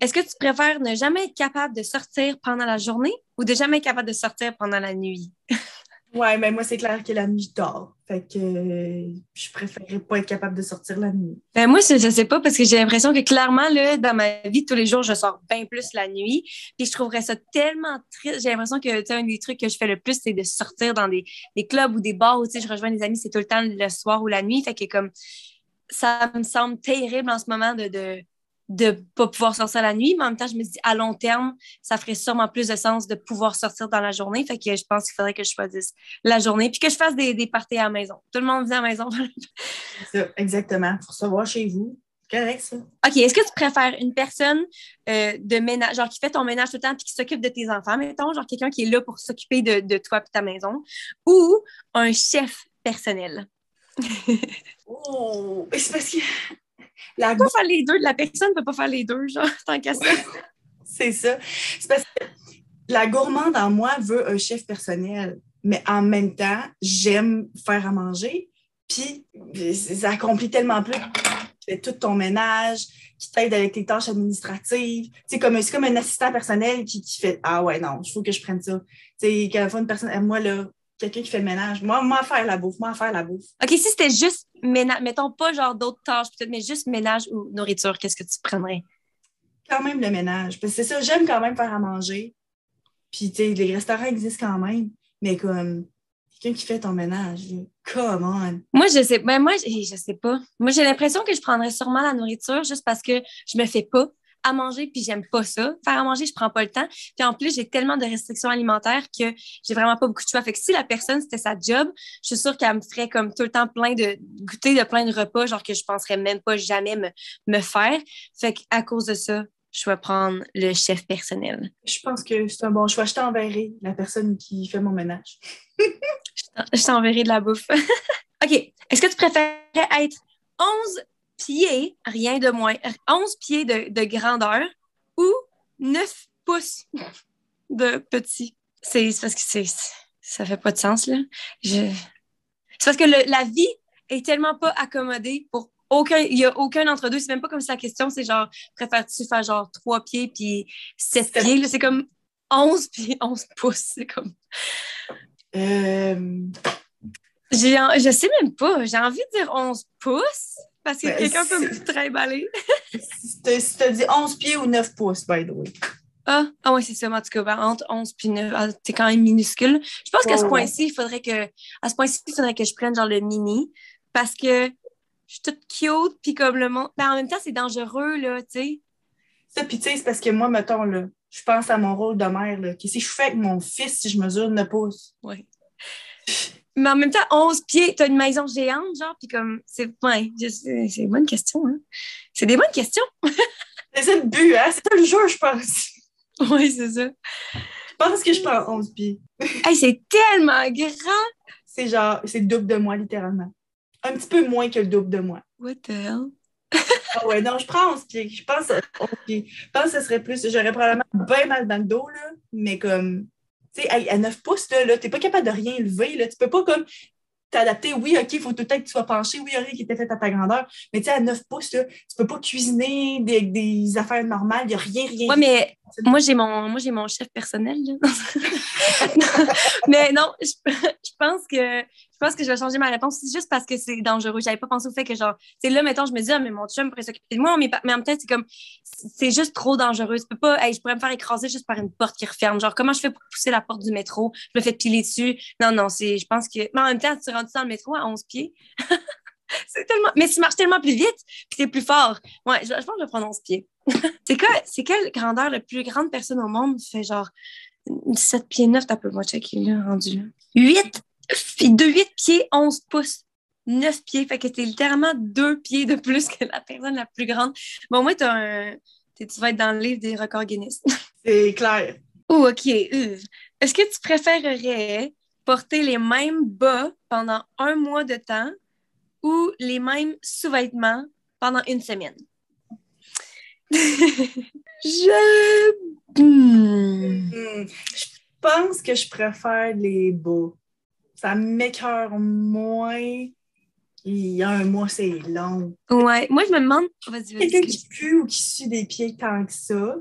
Est-ce que tu préfères ne jamais être capable de sortir pendant la journée ou de jamais être capable de sortir pendant la nuit? Ouais, mais moi, c'est clair que la nuit, je. Fait que euh, je préférerais pas être capable de sortir la nuit. Ben moi, je, sais pas parce que j'ai l'impression que clairement, là, dans ma vie tous les jours, je sors bien plus la nuit. Puis je trouverais ça tellement triste. J'ai l'impression que un des trucs que je fais le plus, c'est de sortir dans des, des clubs ou des bars où je rejoins des amis, c'est tout le temps le soir ou la nuit. Fait que comme ça me semble terrible en ce moment de, de de pas pouvoir sortir la nuit, mais en même temps, je me dis à long terme, ça ferait sûrement plus de sens de pouvoir sortir dans la journée. Fait que je pense qu'il faudrait que je choisisse la journée puis que je fasse des, des parties à la maison. Tout le monde vient à la maison. ça, exactement. Pour recevoir chez vous. Correct, ça. OK. Est-ce que tu préfères une personne euh, de ménage, genre qui fait ton ménage tout le temps puis qui s'occupe de tes enfants, mettons, genre quelqu'un qui est là pour s'occuper de, de toi et ta maison, ou un chef personnel? oh, c'est parce que la peut pas faire les deux. La personne ne peut pas faire les deux, genre, tant qu'à ça. c'est ça. C'est parce que la gourmande en moi veut un chef personnel, mais en même temps, j'aime faire à manger. Puis, ça accomplit tellement plus. Tu fais tout ton ménage, qui t'aide avec tes tâches administratives. C'est comme, comme un assistant personnel qui, qui fait Ah ouais, non, il faut que je prenne ça. Tu sais, quand une personne, moi, là, quelqu'un qui fait le ménage. Moi, moi, faire la bouffe, moi, faire la bouffe. OK, si c'était juste ménage, mettons pas genre d'autres tâches, peut-être, mais juste ménage ou nourriture, qu'est-ce que tu prendrais? Quand même le ménage. Parce que c'est ça, j'aime quand même faire à manger. Puis, tu sais, les restaurants existent quand même, mais comme quelqu'un qui fait ton ménage, come on. Moi, je sais, ben moi, je sais pas. Moi, j'ai l'impression que je prendrais sûrement la nourriture juste parce que je me fais pas à manger, puis j'aime pas ça. Faire à manger, je prends pas le temps. Puis en plus, j'ai tellement de restrictions alimentaires que j'ai vraiment pas beaucoup de choix. Fait que si la personne, c'était sa job, je suis sûre qu'elle me ferait comme tout le temps plein de goûter de plein de repas, genre que je penserais même pas jamais me, me faire. Fait qu'à cause de ça, je vais prendre le chef personnel. Je pense que c'est un bon choix. Je t'enverrai la personne qui fait mon ménage. je t'enverrai de la bouffe. OK. Est-ce que tu préférais être 11 pieds, rien de moins, 11 pieds de, grandeur ou 9 pouces de petit. C'est parce que c'est, ça fait pas de sens, là. C'est parce que la vie est tellement pas accommodée pour aucun, il y a aucun entre deux. C'est même pas comme si la question, c'est genre, préfères-tu faire genre 3 pieds puis 7 pieds? C'est comme 11 puis 11 pouces. C'est comme. Euh... Je sais même pas. J'ai envie de dire 11 pouces. Parce que ben, quelqu'un peut me trimballer. si tu as dit 11 pieds ou 9 pouces, by the way. Ah, ah oui, c'est ça, en tout cas, ben, entre 11 et 9, ah, t'es quand même minuscule. Je pense qu'à ce point-ci, il faudrait que, à ce point-ci, il faudrait que je prenne genre le mini, parce que je suis toute cute, puis comme le monde, mais ben, en même temps, c'est dangereux, là, tu sais. Ça, puis tu sais, c'est parce que moi, mettons, là, je pense à mon rôle de mère. Qu'est-ce que je fais avec mon fils si je mesure 9 pouces? Oui. Mais en même temps, 11 pieds, t'as une maison géante, genre, puis comme, c'est ouais, c'est une bonne question. Hein? C'est des bonnes questions. c'est ça le but, hein? C'est ça le jeu, je pense. Oui, c'est ça. Je pense que je prends 11 pieds. hey, c'est tellement grand! C'est genre, c'est le double de moi, littéralement. Un petit peu moins que le double de moi. What the hell? ah ouais, non, je prends 11 pieds. Je pense, 11 pieds. Je pense que ce serait plus. J'aurais probablement bien mal dans le dos, là, mais comme tu sais, à 9 pouces, là, tu n'es pas capable de rien lever. Là. Tu peux pas comme t'adapter. Oui, OK, il faut tout le temps que tu sois penché. Oui, il y a rien qui était fait à ta grandeur. Mais tu sais, à 9 pouces, là, tu peux pas cuisiner des, des affaires normales. Il n'y a rien, rien. Oui, mais moi, j'ai mon, moi, j'ai mon chef personnel. mais non, je, je, pense que je pense que je vais changer ma réponse. C'est juste parce que c'est dangereux. J'avais pas pensé au fait que, genre, c'est là, mettons, je me dis, ah, mais mon chum pourrait s'occuper de moi, mais, mais en même temps, c'est comme, c'est juste trop dangereux. Tu peux pas, je pourrais me faire écraser juste par une porte qui referme. Genre, comment je fais pour pousser la porte du métro? Je me fais piler dessus. Non, non, c'est, je pense que, mais en même temps, tu rentres dans le métro à 11 pieds. c'est tellement, mais tu marches tellement plus vite, puis c'est plus fort. Ouais, je, pense que je prendre 11 pieds. C'est quoi, c'est quelle grandeur la plus grande personne au monde? Fait genre 7 pieds 9, t'as peu, moi, checker là, rendu là. 8! de 8 pieds, 11 pouces. 9 pieds. Fait que t'es littéralement 2 pieds de plus que la personne la plus grande. Bon, moi, as un... tu vas être dans le livre des records Guinness. C'est clair. Oh, OK. Est-ce que tu préférerais porter les mêmes bas pendant un mois de temps ou les mêmes sous-vêtements pendant une semaine? Je... Hmm. Je pense que je préfère les bas ça m'écœure moins. Il y a un mois, c'est long. Ouais, moi, je me demande. Quelqu'un qui pue ou qui suit des pieds tant que ça.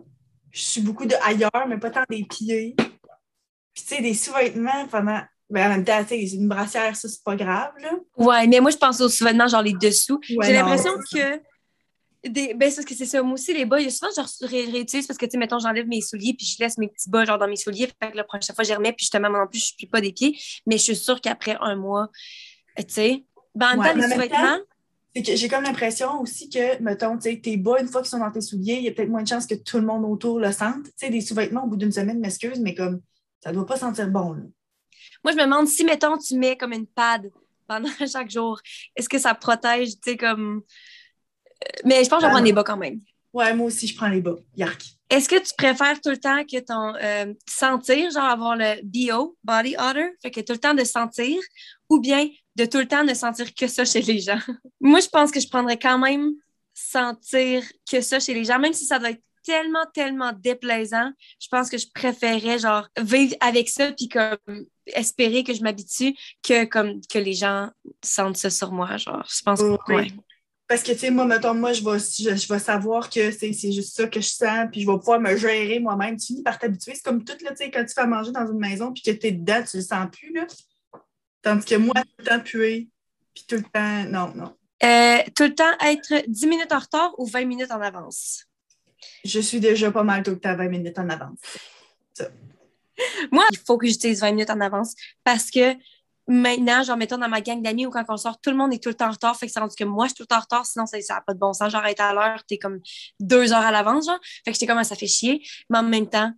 Je suis beaucoup de ailleurs, mais pas tant des pieds. Puis, tu sais, des sous-vêtements pendant. Ben, en même temps, tu sais, une brassière, ça, c'est pas grave, là. Ouais, mais moi, je pense aux sous-vêtements, genre les dessous. J'ai l'impression que des, ben, c'est parce que c'est ça. Moi aussi, les bas, il y a souvent, je ré réutilise parce que, tu sais, mettons, j'enlève mes souliers puis je laisse mes petits bas, genre, dans mes souliers. Fait que la prochaine fois, je remets puis justement, moi non plus, je ne plie pas des pieds. Mais je suis sûre qu'après un mois, tu sais, ben, en même temps, les sous-vêtements. J'ai comme l'impression aussi que, mettons, tu sais, tes bas, une fois qu'ils sont dans tes souliers, il y a peut-être moins de chances que tout le monde autour le sente. Tu sais, des sous-vêtements au bout d'une semaine, m'excuse, mais comme, ça ne doit pas sentir bon, là. Moi, je me demande si, mettons, tu mets comme une pad pendant chaque jour, est-ce que ça protège, tu sais, comme mais je pense que je vais prendre les bas quand même. Ouais, moi aussi, je prends les bas. Yark. Est-ce que tu préfères tout le temps que ton euh, sentir, genre avoir le BO, body odor, fait que tout le temps de sentir, ou bien de tout le temps ne sentir que ça chez les gens? Moi, je pense que je prendrais quand même sentir que ça chez les gens, même si ça doit être tellement, tellement déplaisant. Je pense que je préférais, genre, vivre avec ça, puis comme espérer que je m'habitue, que comme que les gens sentent ça sur moi. Genre, je pense que, ouais. Parce que, tu sais, moi, mettons, moi, je vais, je, vais savoir que c'est juste ça que je sens, puis je vais pouvoir me gérer moi-même. Tu finis par t'habituer. C'est comme tout, là, tu sais, quand tu fais manger dans une maison, puis que tu es dedans, tu le sens plus, là. Tandis que moi, tout le temps puer, puis tout le temps, non, non. Euh, tout le temps être 10 minutes en retard ou 20 minutes en avance? Je suis déjà pas mal tout le temps 20 minutes en avance. Ça. Moi, il faut que j'utilise 20 minutes en avance parce que maintenant, genre, mettons dans ma gang d'amis ou quand on sort, tout le monde est tout le temps en retard. Fait que c'est rendu que moi, je suis tout le temps en retard, sinon ça n'a pas de bon sens. Genre, être à l'heure, t'es comme deux heures à l'avance, genre. Fait que j'étais comme, ah, ça fait chier. Mais en même temps,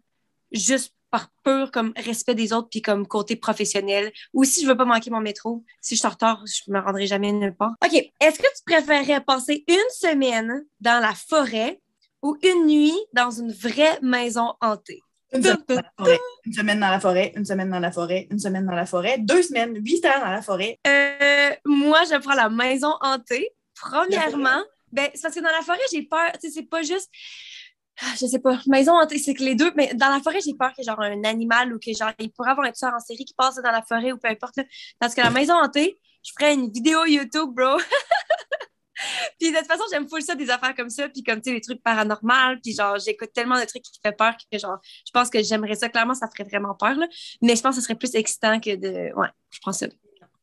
juste par pur comme respect des autres puis comme côté professionnel ou si je veux pas manquer mon métro si je suis en retard je me rendrai jamais nulle part ok est-ce que tu préférerais passer une semaine dans la forêt ou une nuit dans une vraie maison hantée? Une semaine, dans la forêt, une semaine dans la forêt, une semaine dans la forêt, deux semaines, huit heures dans la forêt. Euh, moi, je prends la maison hantée. Premièrement, ben, c'est parce que dans la forêt, j'ai peur. Tu sais, c'est pas juste. Ah, je sais pas, maison hantée, c'est que les deux, mais dans la forêt, j'ai peur que genre un animal ou que genre il pourrait avoir un tueur en série qui passe dans la forêt ou peu importe. Parce que la maison hantée, je ferais une vidéo YouTube, bro. puis de toute façon, j'aime full ça, des affaires comme ça, puis comme, tu sais, des trucs paranormaux, puis genre, j'écoute tellement de trucs qui font peur que, genre, je pense que j'aimerais ça. Clairement, ça ferait vraiment peur, là. Mais je pense que ce serait plus excitant que de... Ouais, je pense ça.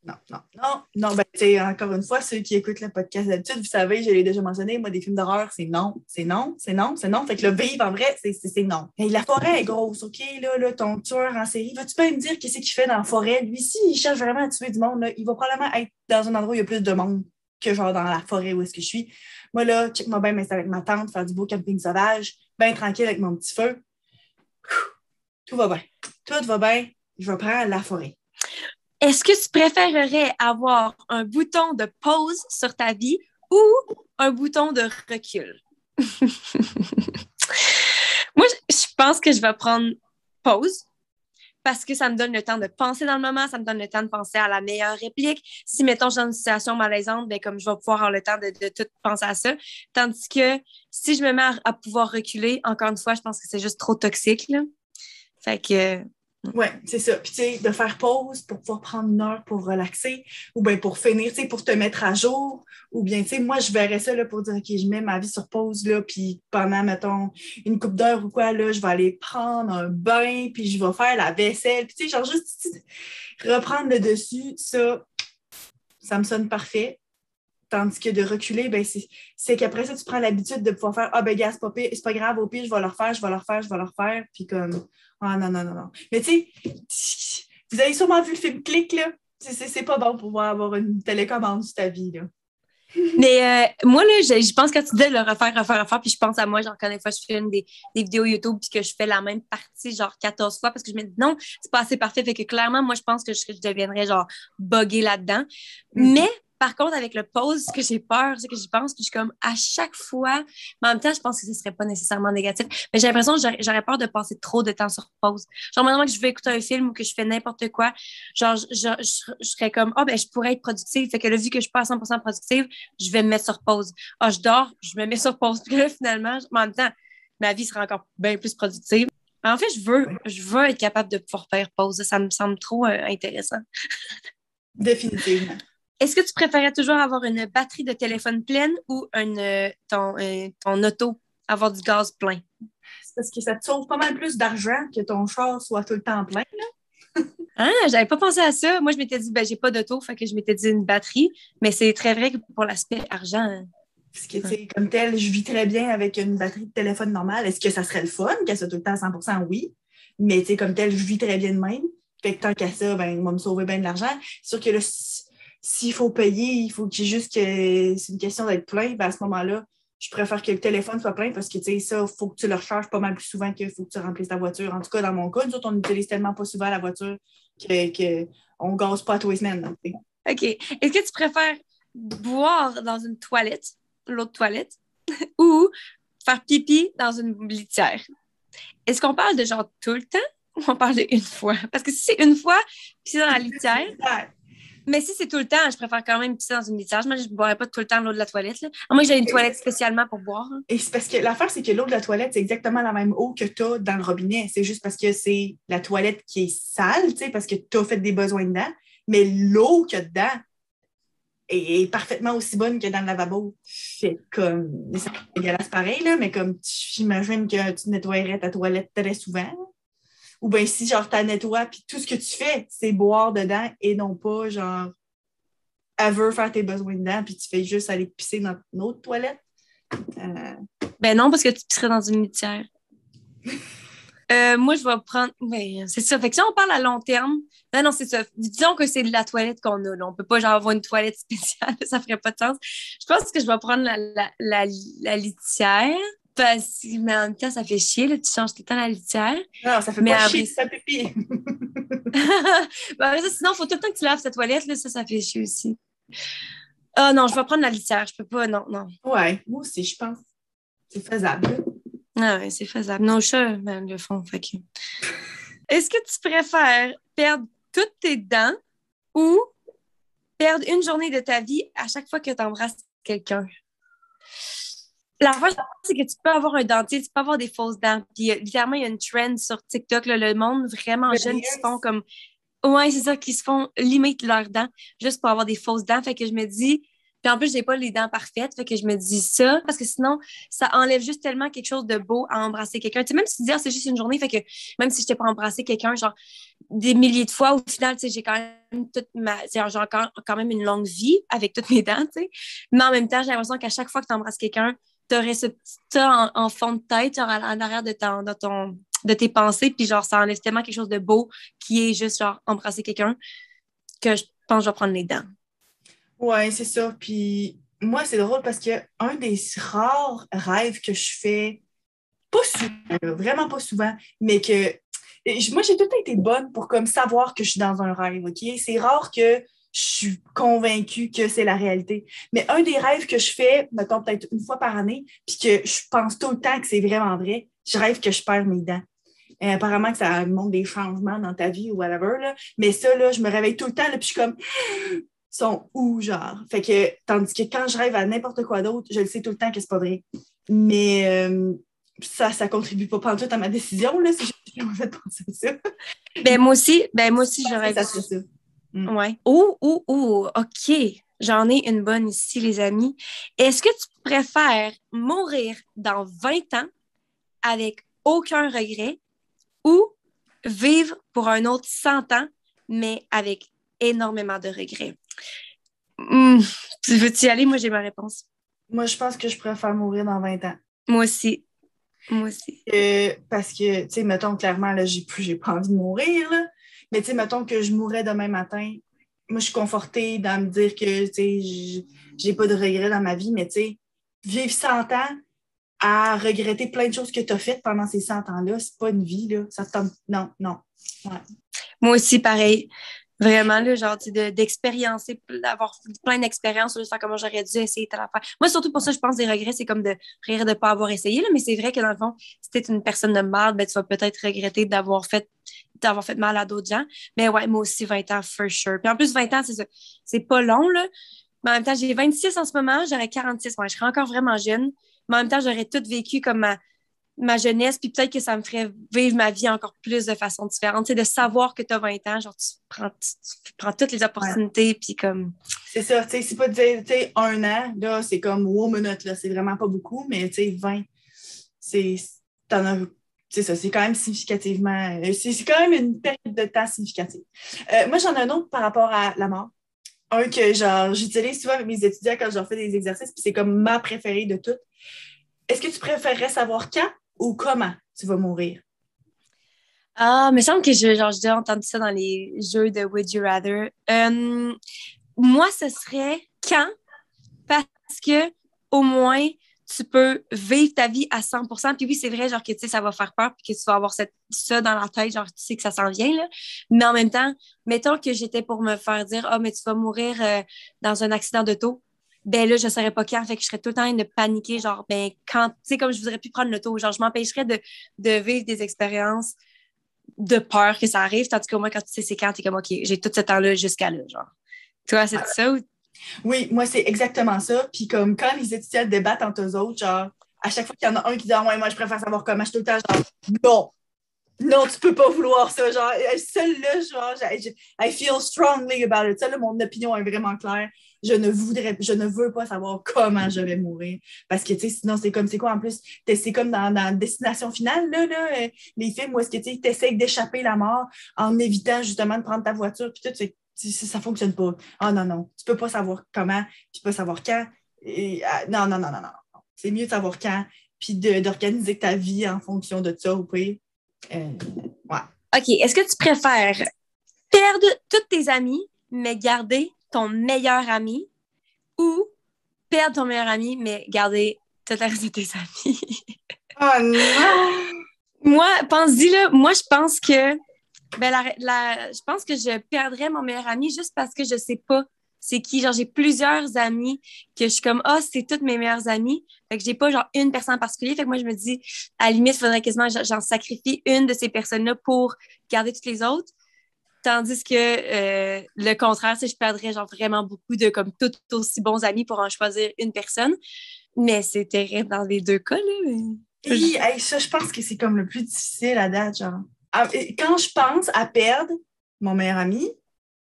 Non, non, non, non, ben, tu encore une fois, ceux qui écoutent le podcast d'habitude, vous savez, je l'ai déjà mentionné, moi, des films d'horreur, c'est non, c'est non, c'est non, c'est non. Fait que le vivre, en vrai, c'est non. Et la forêt est grosse, OK, là, là, ton tueur en série, vas-tu pas me dire qu'est-ce qu'il fait dans la forêt? Lui, s'il cherche vraiment à tuer du monde, là, il va probablement être dans un endroit où il y a plus de monde que genre dans la forêt où est-ce que je suis. Moi, là, check-moi bien, mais c'est avec ma tante, faire du beau camping sauvage, bien tranquille avec mon petit feu. Tout va bien. Tout va bien. Je vais prendre la forêt. Est-ce que tu préférerais avoir un bouton de pause sur ta vie ou un bouton de recul? Moi, je pense que je vais prendre pause parce que ça me donne le temps de penser dans le moment, ça me donne le temps de penser à la meilleure réplique. Si, mettons, je suis dans une situation malaisante, bien, comme je vais pouvoir avoir le temps de, de tout penser à ça. Tandis que si je me mets à, pouvoir reculer, encore une fois, je pense que c'est juste trop toxique. Là. Fait oui, c'est ça. Puis, tu sais, de faire pause pour pouvoir prendre une heure pour relaxer ou bien pour finir, tu sais, pour te mettre à jour. Ou bien, tu sais, moi, je verrais ça là, pour dire, OK, je mets ma vie sur pause, là, puis pendant, mettons, une coupe d'heure ou quoi, là, je vais aller prendre un bain, puis je vais faire la vaisselle. Puis, tu sais, genre, juste reprendre le dessus, ça, ça me sonne parfait. Tandis que de reculer, ben c'est qu'après ça, tu prends l'habitude de pouvoir faire Ah, ben, gars, c'est pas, pas grave, au pire, je vais le refaire, je vais le refaire, je vais le refaire. Puis comme, ah, non, non, non, non. Mais tu sais, vous avez sûrement vu le film Click, là. C'est pas bon pour pouvoir avoir une télécommande sur ta vie, là. Mais euh, moi, là, je, pense que tu dis le refaire, refaire, refaire, puis je pense à moi, genre, quand des fois, je fais des, des, vidéos YouTube, puis que je fais la même partie, genre, 14 fois, parce que je me dis non, c'est pas assez parfait. Fait que clairement, moi, je pense que je, deviendrais, genre, buggée là-dedans. Mm. Mais par contre, avec le pause, ce que j'ai peur, c'est que j'y pense, puis je suis comme à chaque fois, mais en même temps, je pense que ce serait pas nécessairement négatif, mais j'ai l'impression que j'aurais peur de passer trop de temps sur pause. Genre, maintenant que je vais écouter un film ou que je fais n'importe quoi, genre, je, je, serais comme, ah, oh, ben, je pourrais être productive. Fait que là, vu que je suis pas à 100% productive, je vais me mettre sur pause. Ah, je dors, je me mets sur pause. Puis là, finalement, en même temps, ma vie sera encore bien plus productive. En fait, je veux, je veux être capable de pouvoir faire pause. Ça me semble trop euh, intéressant. Définitivement. Est-ce que tu préférais toujours avoir une batterie de téléphone pleine ou une, euh, ton, euh, ton auto avoir du gaz plein? Parce que ça te sauve pas mal plus d'argent que ton char soit tout le temps plein. Là. ah, j'avais pas pensé à ça. Moi, je m'étais dit, ben, j'ai pas d'auto, fait que je m'étais dit une batterie. Mais c'est très vrai que pour l'aspect argent. Hein. Parce que, tu sais, comme tel, je vis très bien avec une batterie de téléphone normale. Est-ce que ça serait le fun qu'elle soit tout le temps à 100% Oui. Mais, comme tel, je vis très bien de même. Fait que tant qu'à ça, ben, va me sauver bien de l'argent. C'est sûr que là, s'il faut payer, il faut qu'il juste que c'est une question d'être plein, ben à ce moment-là, je préfère que le téléphone soit plein parce que tu sais, ça, il faut que tu le recharges pas mal plus souvent qu'il faut que tu remplisses ta voiture. En tout cas, dans mon cas, nous autres, on n'utilise tellement pas souvent la voiture qu'on que ne gaze pas tous les semaines. OK. Est-ce que tu préfères boire dans une toilette, l'autre toilette, ou faire pipi dans une litière? Est-ce qu'on parle de genre tout le temps ou on parle de une fois? Parce que si c'est une fois, puis c'est dans la litière, mais si c'est tout le temps, je préfère quand même pisser dans une litière. Moi, je ne boirais pas tout le temps l'eau de la toilette. Là. moi, j'ai une toilette spécialement pour boire. Et c'est parce que l'affaire, c'est que l'eau de la toilette, c'est exactement la même eau que tu as dans le robinet. C'est juste parce que c'est la toilette qui est sale, parce que tu as fait des besoins dedans. Mais l'eau qu'il y a dedans est, parfaitement aussi bonne que dans le lavabo. C'est comme. C'est dégueulasse pareil, là, mais comme j'imagine que tu nettoyerais ta toilette très souvent. Ou bien si, genre, tu nettoies, puis tout ce que tu fais, c'est boire dedans et non pas, genre, elle veut faire tes besoins dedans, puis tu fais juste aller pisser dans une autre toilette. Euh... Ben non, parce que tu pisserais dans une litière. euh, moi, je vais prendre. Oui, c'est ça. Fait que si on parle à long terme, non, non, c'est ça. Disons que c'est de la toilette qu'on a. Là. On peut pas genre avoir une toilette spéciale, ça ferait pas de sens. Je pense que je vais prendre la, la, la, la litière. Parce que, mais en même temps, ça fait chier, là, tu changes tout le temps la litière. Non, ça fait pas chier, ça pipi. ben, ça, sinon, il faut tout le temps que tu laves cette toilette, là, ça, ça fait chier aussi. Ah non, je vais prendre la litière, je peux pas, non, non. Ouais, moi aussi, je pense. C'est faisable. Ah ouais, c'est faisable. Non, chat, ben, le fond, fait que... Est-ce que tu préfères perdre toutes tes dents ou perdre une journée de ta vie à chaque fois que tu embrasses quelqu'un? La c'est que tu peux avoir un dentier, tu peux avoir des fausses dents. Puis euh, littéralement, il y a une trend sur TikTok, le monde vraiment jeune qui se font comme. Ouais, c'est ça, qui se font limite leurs dents juste pour avoir des fausses dents. Fait que je me dis, puis en plus, j'ai pas les dents parfaites, fait que je me dis ça, parce que sinon, ça enlève juste tellement quelque chose de beau à embrasser quelqu'un. Tu sais, même si tu dis, ah, c'est juste une journée, fait que même si je t'ai pas embrassé quelqu'un, genre, des milliers de fois, au final, tu sais, j'ai quand même toute ma, j'ai encore quand même une longue vie avec toutes mes dents, tu sais. Mais en même temps, j'ai l'impression qu'à chaque fois que tu embrasses quelqu'un, tu aurais ce petit tas en, fond de tête, genre en arrière de, ton, de, tes pensées, puis genre, ça enlève tellement quelque chose de beau qui est juste genre embrasser quelqu'un que je pense que je vais prendre les dents. Ouais, c'est ça. Puis moi, c'est drôle parce que un des rares rêves que je fais pas souvent, vraiment pas souvent, mais que moi, j'ai tout le temps été bonne pour comme savoir que je suis dans un rêve, OK? C'est rare que je suis convaincue que c'est la réalité. Mais un des rêves que je fais, mettons peut-être une fois par année, puis que je pense tout le temps que c'est vraiment vrai, je rêve que je perds mes dents. Et apparemment que ça montre des changements dans ta vie ou whatever. Là. Mais ça, là, je me réveille tout le temps, là, puis je suis comme sont où, genre? Fait que, tandis que quand je rêve à n'importe quoi d'autre, je le sais tout le temps que c'est pas vrai. Mais euh, ça, ça contribue pas tout à ma décision, là, si j'ai fait penser ça. Ben, moi aussi, ben, moi aussi, j'aurais ça. ça. Mm. Ouais. Oh, oh, oh, OK. J'en ai une bonne ici, les amis. Est-ce que tu préfères mourir dans 20 ans avec aucun regret ou vivre pour un autre 100 ans, mais avec énormément de regrets? Hmm, tu veux-tu y aller? Moi, j'ai ma réponse. Moi, je pense que je préfère mourir dans 20 ans. Moi aussi. Moi aussi. Euh, parce que, tu sais, mettons, clairement, là, j'ai plus, j'ai pas envie de mourir, là. Mais, tu sais, mettons que je mourrais demain matin. Moi, je suis confortée dans me dire que, tu sais, j'ai pas de regrets dans ma vie, mais, tu sais, vivre 100 ans à regretter plein de choses que tu as faites pendant ces 100 ans-là, c'est pas une vie, là. Ça Non, non. Moi aussi, pareil. Vraiment, là, genre, d'expériencer, d'avoir plein d'expériences, de comment j'aurais dû essayer telle affaire. Moi, surtout pour ça, je pense des regrets, c'est comme de rire de ne pas avoir essayé, là, mais c'est vrai que dans le fond, si tu une personne de mal, ben, tu vas peut-être regretter d'avoir fait d'avoir fait mal à d'autres gens. Mais ouais, moi aussi, 20 ans, for sure. Puis en plus, 20 ans, c'est C'est pas long, là. Mais en même temps, j'ai 26 en ce moment, j'aurais 46. Ouais, je serais encore vraiment jeune. Mais en même temps, j'aurais tout vécu comme ma, ma jeunesse, puis peut-être que ça me ferait vivre ma vie encore plus de façon différente. C'est de savoir que tu as 20 ans, genre tu prends, tu, prends toutes les opportunités, puis comme. C'est ça, tu sais, c'est pas dire, tu sais, un an, là, c'est comme wow minutes, là, c'est vraiment pas beaucoup, mais tu sais, 20, c'est. T'en as. C'est ça, c'est quand même significativement. Euh, c'est quand même une période de temps significative. Euh, moi, j'en ai un autre par rapport à la mort. Un que genre j'utilise souvent avec mes étudiants quand je leur fais des exercices, puis c'est comme ma préférée de toutes. Est-ce que tu préférerais savoir quand ou comment tu vas mourir? Ah, me semble que j'ai déjà entendu ça dans les jeux de Would You Rather. Euh, moi, ce serait quand? Parce que au moins, tu peux vivre ta vie à 100% Puis oui, c'est vrai, genre que tu sais, ça va faire peur, puis que tu vas avoir cette, ça dans la tête, genre tu sais que ça s'en vient, là. Mais en même temps, mettons que j'étais pour me faire dire, ah, oh, mais tu vas mourir euh, dans un accident d'auto ben là, je ne saurais pas quand. Fait que je serais tout le temps de paniquer, genre, ben, quand, tu sais, comme je voudrais plus prendre le taux, genre, je m'empêcherais de, de vivre des expériences de peur que ça arrive, tandis qu'au moins, quand tu sais c'est quand, tu es comme, OK, j'ai tout ce temps-là jusqu'à là, genre. Toi, c'est ça ou... Oui, moi, c'est exactement ça. Puis comme quand les étudiants débattent entre eux autres, genre, à chaque fois qu'il y en a un qui dit, ah, ouais, moi, je préfère savoir comment, je suis tout le temps, genre, non, non, tu peux pas vouloir ça. Genre, seul là, genre, I feel strongly about it. Seul mon opinion est vraiment claire je ne voudrais, je ne veux pas savoir comment je vais mourir. Parce que, tu sais, sinon, c'est comme, c'est quoi en plus? C'est comme dans, dans Destination Finale, là, là, euh, les films où est-ce que tu essaies d'échapper la mort en évitant justement de prendre ta voiture, puis tout, ça ne fonctionne pas. Ah non, non, tu peux pas savoir comment, tu peux pas savoir quand. Ah, non, non, non, non, non. C'est mieux de savoir quand, puis d'organiser ta vie en fonction de ça, oui. Euh, ouais. OK. Est-ce que tu préfères perdre tous tes amis, mais garder ton meilleur ami ou perdre ton meilleur ami, mais garder toute la reste de tes amis. oh non! Moi, pense-y là, moi je pense que ben, la, je pense que je perdrais mon meilleur ami juste parce que je sais pas c'est qui. Genre, j'ai plusieurs amis que je suis comme, ah, oh, c'est toutes mes meilleures amies. Fait que j'ai pas, genre, une personne en particulier. Fait que moi, je me dis, à la limite, il faudrait quasiment, j'en sacrifie une de ces personnes-là pour garder toutes les autres. Tandis que euh, le contraire, c'est je perdrais genre vraiment beaucoup de comme tout aussi bons amis pour en choisir une personne. Mais c'est terrible dans les deux cas. Là. Oui, ça, je pense que c'est comme le plus difficile à date. Genre. Ah, quand je pense à perdre mon meilleur ami,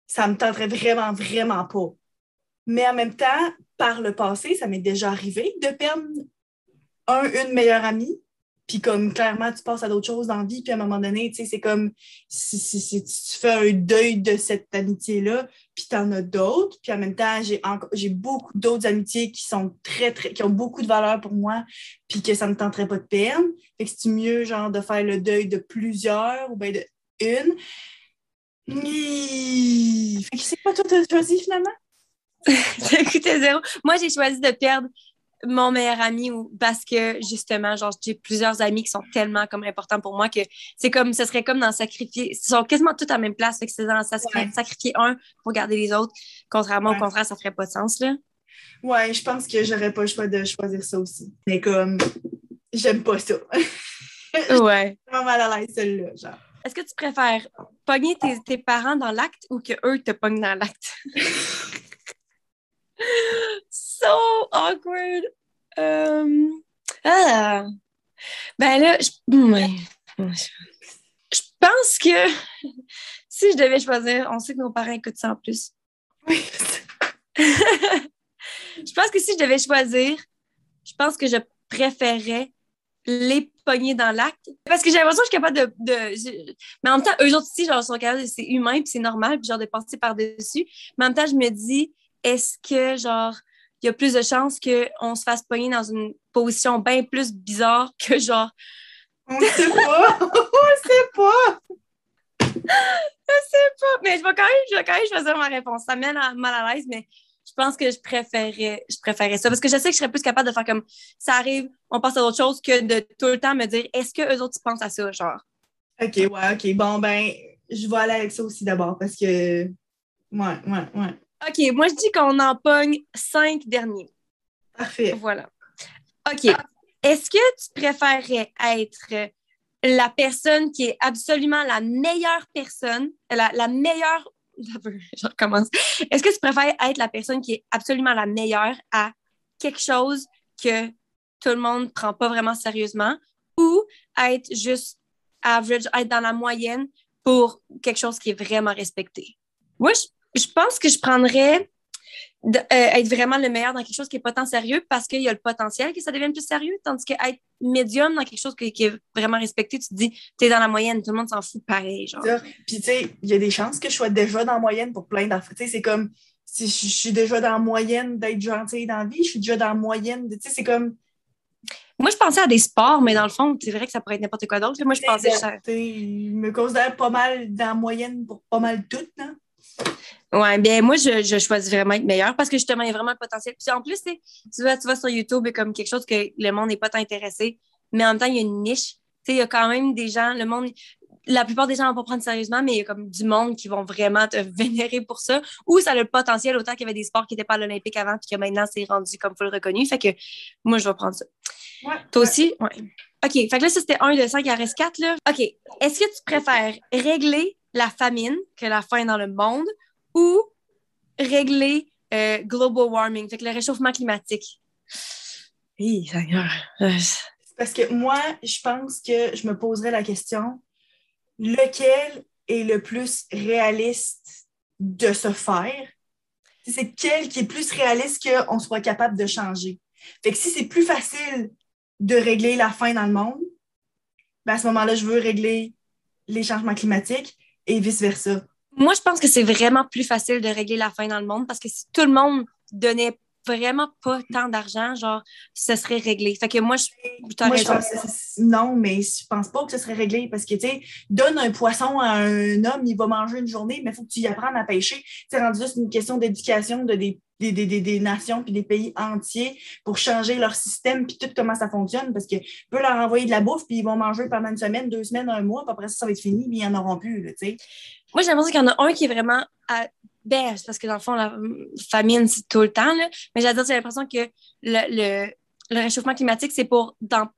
ça me tenterait vraiment, vraiment pas. Mais en même temps, par le passé, ça m'est déjà arrivé de perdre un, une meilleure amie. Puis comme clairement, tu passes à d'autres choses dans la vie, puis à un moment donné, tu sais, c'est comme si, tu fais un deuil de cette amitié-là, puis tu en as d'autres. Puis en même temps, j'ai beaucoup d'autres amitiés qui sont très, très, qui ont beaucoup de valeur pour moi, puis que ça ne tenterait pas de perdre. Fait que c'est mieux, genre, de faire le deuil de plusieurs ou bien de une? Fait que c'est pas toi, tu as choisi finalement? Écoutez, zéro. Moi, j'ai choisi de perdre mon meilleur ami ou parce que justement, genre, j'ai plusieurs amis qui sont tellement comme importants pour moi que c'est comme, ce serait comme d'en sacrifier, ils sont quasiment tous à la même place, fait que c'est dans sacrifier un pour garder les autres, contrairement au contraire, ça ferait pas de sens, là. Ouais, je pense que j'aurais pas le choix de choisir ça aussi. Mais comme, j'aime pas ça. ouais. vraiment mal à l'aise, celle-là, genre. Est-ce que tu préfères pogner tes, tes parents dans l'acte ou que eux te pognent dans l'acte? awkward. Um, ah. Ben là, je, je pense que si je devais choisir, on sait que nos parents écoutent ça en plus. Oui. je pense que si je devais choisir, je pense que je préférerais les pogner dans l'acte. Parce que j'ai l'impression que je suis capable de, de Mais en même temps, eux autres aussi, genre, sont capables, c'est humain, puis c'est normal, puis genre, de passer par-dessus. Mais en même temps, je me dis, est-ce que, genre, il y a plus de chances qu'on se fasse pogner dans une position bien plus bizarre que, genre... On sait pas! On sait pas! je sais pas! Mais je vais quand même, je vais quand même choisir ma réponse. Ça mène mal à l'aise, mais je pense que je préférais, je préférais ça. Parce que je sais que je serais plus capable de faire comme ça arrive, on passe à d'autres choses que de tout le temps me dire est-ce que eux autres pensent à ça, genre? OK, ouais, OK. Bon, ben, je vais aller avec ça aussi d'abord parce que. Ouais, ouais, ouais. OK, moi, je dis qu'on en pogne cinq derniers. Parfait. Voilà. OK. Est-ce que tu préférerais être la personne qui est absolument la meilleure personne, la, la meilleure je recommence. Est-ce que tu préfères être la personne qui est absolument la meilleure à quelque chose que tout le monde ne prend pas vraiment sérieusement ou être juste average, être dans la moyenne pour quelque chose qui est vraiment respecté? Moi, je pense que je prendrais euh, être vraiment le meilleur dans quelque chose qui n'est pas tant sérieux parce qu'il y a le potentiel que ça devienne plus sérieux, tandis qu'être médium dans quelque chose qui, est vraiment respecté, tu te dis, tu es dans la moyenne, tout le monde s'en fout pareil. Genre. Puis, tu sais, il y a des chances que je sois déjà dans la moyenne pour plein d'affaires. Tu sais, c'est comme si je, suis déjà dans la moyenne d'être gentille dans la vie, je suis déjà dans la moyenne. Tu sais, c'est comme. Moi, je pensais à des sports, mais dans le fond, c'est vrai que ça pourrait être n'importe quoi d'autre. Moi, je pensais. Je me considère pas mal dans la moyenne pour pas mal tout, non? Oui, bien moi, je, je, choisis vraiment être meilleure parce que justement, il y a vraiment le potentiel. Puis en plus, tu vas, tu vas sur YouTube, comme quelque chose que le monde n'est pas tant intéressé, mais en même temps, il y a une niche. Tu sais, il y a quand même des gens, le monde, la plupart des gens ne vont pas prendre sérieusement, mais il y a comme du monde qui vont vraiment te vénérer pour ça. Ou ça a le potentiel, autant qu'il y avait des sports qui n'étaient pas à l'Olympique avant, puis que maintenant, c'est rendu comme full reconnu. Fait que moi, je vais prendre ça. Ouais, Toi aussi? Oui. OK. Fait que là, ça, c'était un de cinq, il en reste quatre, là. OK. Est-ce que tu préfères régler la famine que la faim dans le monde ou régler euh, global warming, le réchauffement climatique? Oui, Parce que moi, je pense que je me poserais la question lequel est le plus réaliste de se faire? C'est quel qui est plus réaliste qu'on soit capable de changer? Fait que si c'est plus facile de régler la faim dans le monde, ben à ce moment-là, je veux régler les changements climatiques et vice-versa. Moi, je pense que c'est vraiment plus facile de régler la faim dans le monde parce que si tout le monde donnait vraiment pas tant d'argent, genre, ce serait réglé. Fait que moi, je, moi, je pense non, mais je pense pas que ce serait réglé parce que, tu sais, donne un poisson à un homme, il va manger une journée, mais il faut que tu y apprennes à pêcher. C'est rendu là, c'est une question d'éducation de des, des, des, des, nations puis des pays entiers pour changer leur système puis tout comment ça fonctionne parce que peut leur envoyer de la bouffe puis ils vont manger pendant une semaine, deux semaines, un mois, puis après ça, ça va être fini, mais ils n'en auront plus, tu sais. Moi, j'ai l'impression qu'il y en a un qui est vraiment à ben, parce que dans le fond, la famine, c'est tout le temps, là. mais j'ai l'impression que le, le, réchauffement climatique, c'est pour dans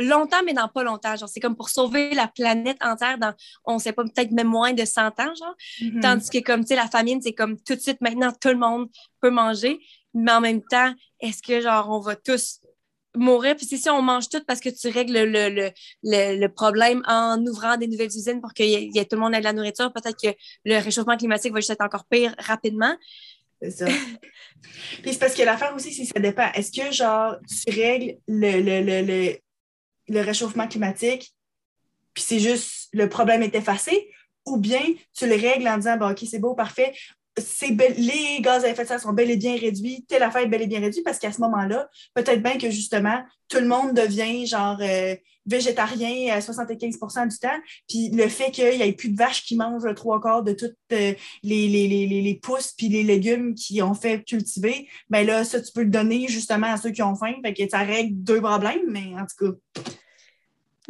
longtemps, mais dans pas longtemps. Genre, c'est comme pour sauver la planète entière dans, on sait pas, peut-être même moins de 100 ans, genre. Mm-hmm. Tandis que, comme, tu sais, la famine, c'est comme tout de suite, maintenant, tout le monde peut manger. Mais en même temps, est-ce que, genre, on va tous mourir? Puis si on mange tout parce que tu règles le, le, le, problème en ouvrant des nouvelles usines pour que y ait, tout le monde ait de la nourriture, peut-être que le réchauffement climatique va juste être encore pire rapidement. C'est ça. Puis c'est parce que l'affaire aussi, c'est ça dépend. Est-ce que, genre, tu règles le, le, le réchauffement climatique, puis c'est juste le problème est effacé, ou bien tu le règles en disant, OK, c'est beau, parfait, les gaz à effet de serre sont bel et bien réduits, telle affaire est bel et bien réduite, parce qu'à ce moment-là, peut-être bien que justement, tout le monde devient genre euh, végétarien à 75% du temps, puis le fait qu'il n'y ait plus de vaches qui mangent le trois quarts de toutes euh, les, les, pousses puis les légumes qui ont fait cultiver, ben là, ça, tu peux le donner justement à ceux qui ont faim, fait que ça règle deux problèmes, mais en tout cas...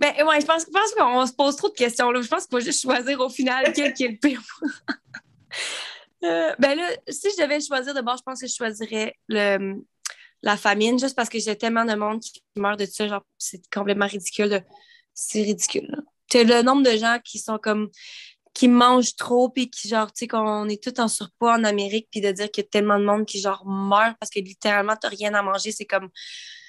Ben ouais, je pense, je pense qu'on se pose trop de questions. Là. Je pense qu'il faut juste choisir au final quel qui est le pire. Euh, ben là, si je devais choisir de bord, je pense que je choisirais le, la famine, juste parce que j'ai tellement de monde qui meurt de ça. Genre, c'est complètement ridicule. C'est ridicule. Le nombre de gens qui sont comme qui mangent trop puis qui genre tu sais qu'on est tout en surpoids en Amérique puis de dire qu'il y a tellement de monde qui genre meurt parce que littéralement t'as rien à manger c'est comme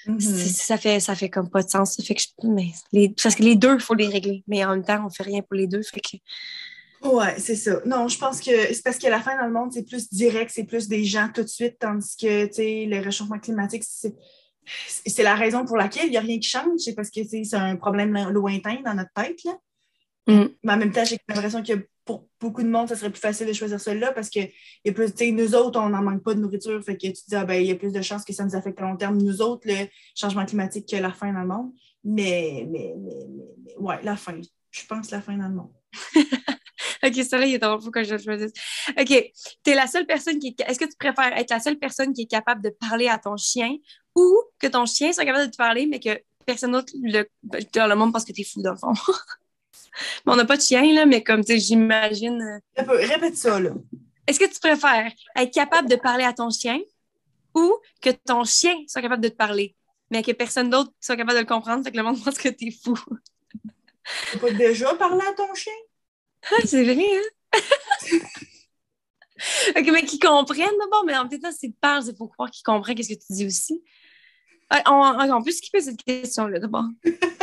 mm-hmm. ça fait ça fait comme pas de sens ça fait que je, mais les, parce que les deux il faut les régler mais en même temps on fait rien pour les deux fait que oui, c'est ça. Non, je pense que c'est parce que la fin dans le monde, c'est plus direct, c'est plus des gens tout de suite, tandis que le réchauffement climatique, c'est la raison pour laquelle il n'y a rien qui change. C'est parce que c'est un problème lointain dans notre tête. Là. Mm. Mais en même temps, j'ai l'impression que pour beaucoup de monde, ça serait plus facile de choisir celle-là parce que y a plus, nous autres, on n'en manque pas de nourriture. Fait que tu dis, ah, ben, il y a plus de chances que ça nous affecte à long terme, nous autres, le changement climatique que la fin dans le monde. Mais, mais, mais, mais ouais, la fin. Je pense la fin dans le monde. OK, ça là, il est drôle, faut que je le choisisse. OK, tu es la seule personne qui est... Est-ce que tu préfères être la seule personne qui est capable de parler à ton chien ou que ton chien soit capable de te parler, mais que personne d'autre le, dans le monde pense que tu es fou, dans fond? on n'a pas de chien, là, mais comme, tu sais, j'imagine... Euh, répète ça, là. Est-ce que tu préfères être capable de parler à ton chien ou que ton chien soit capable de te parler, mais que personne d'autre soit capable de le comprendre, fait que le monde pense que tu es fou? Tu peux déjà parler à ton chien? Ah, c'est vrai, hein? ok, mais qu'ils comprennent d'abord, mais en même temps, c'est peur, il faut croire qu'ils comprennent ce que tu dis aussi. Ah, on, on, peut skipper cette question-là d'abord.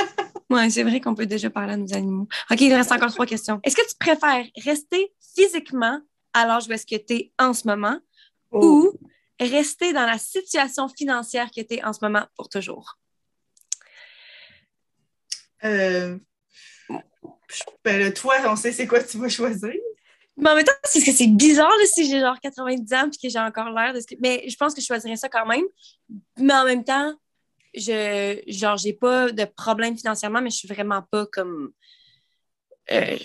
Oui, c'est vrai qu'on peut déjà parler à nos animaux. OK, il reste encore trois questions. Est-ce que tu préfères rester physiquement à l'âge où est-ce que tu es en ce moment oh. ou rester dans la situation financière que tu es en ce moment pour toujours? Euh, ben toi, on sait c'est quoi tu vas choisir. Mais en même temps, c'est que c'est bizarre si j'ai genre 90 ans et que j'ai encore l'air de ce que... Mais je pense que je choisirais ça quand même. Mais en même temps, je genre j'ai pas de problème financièrement, mais je suis vraiment pas comme. Euh,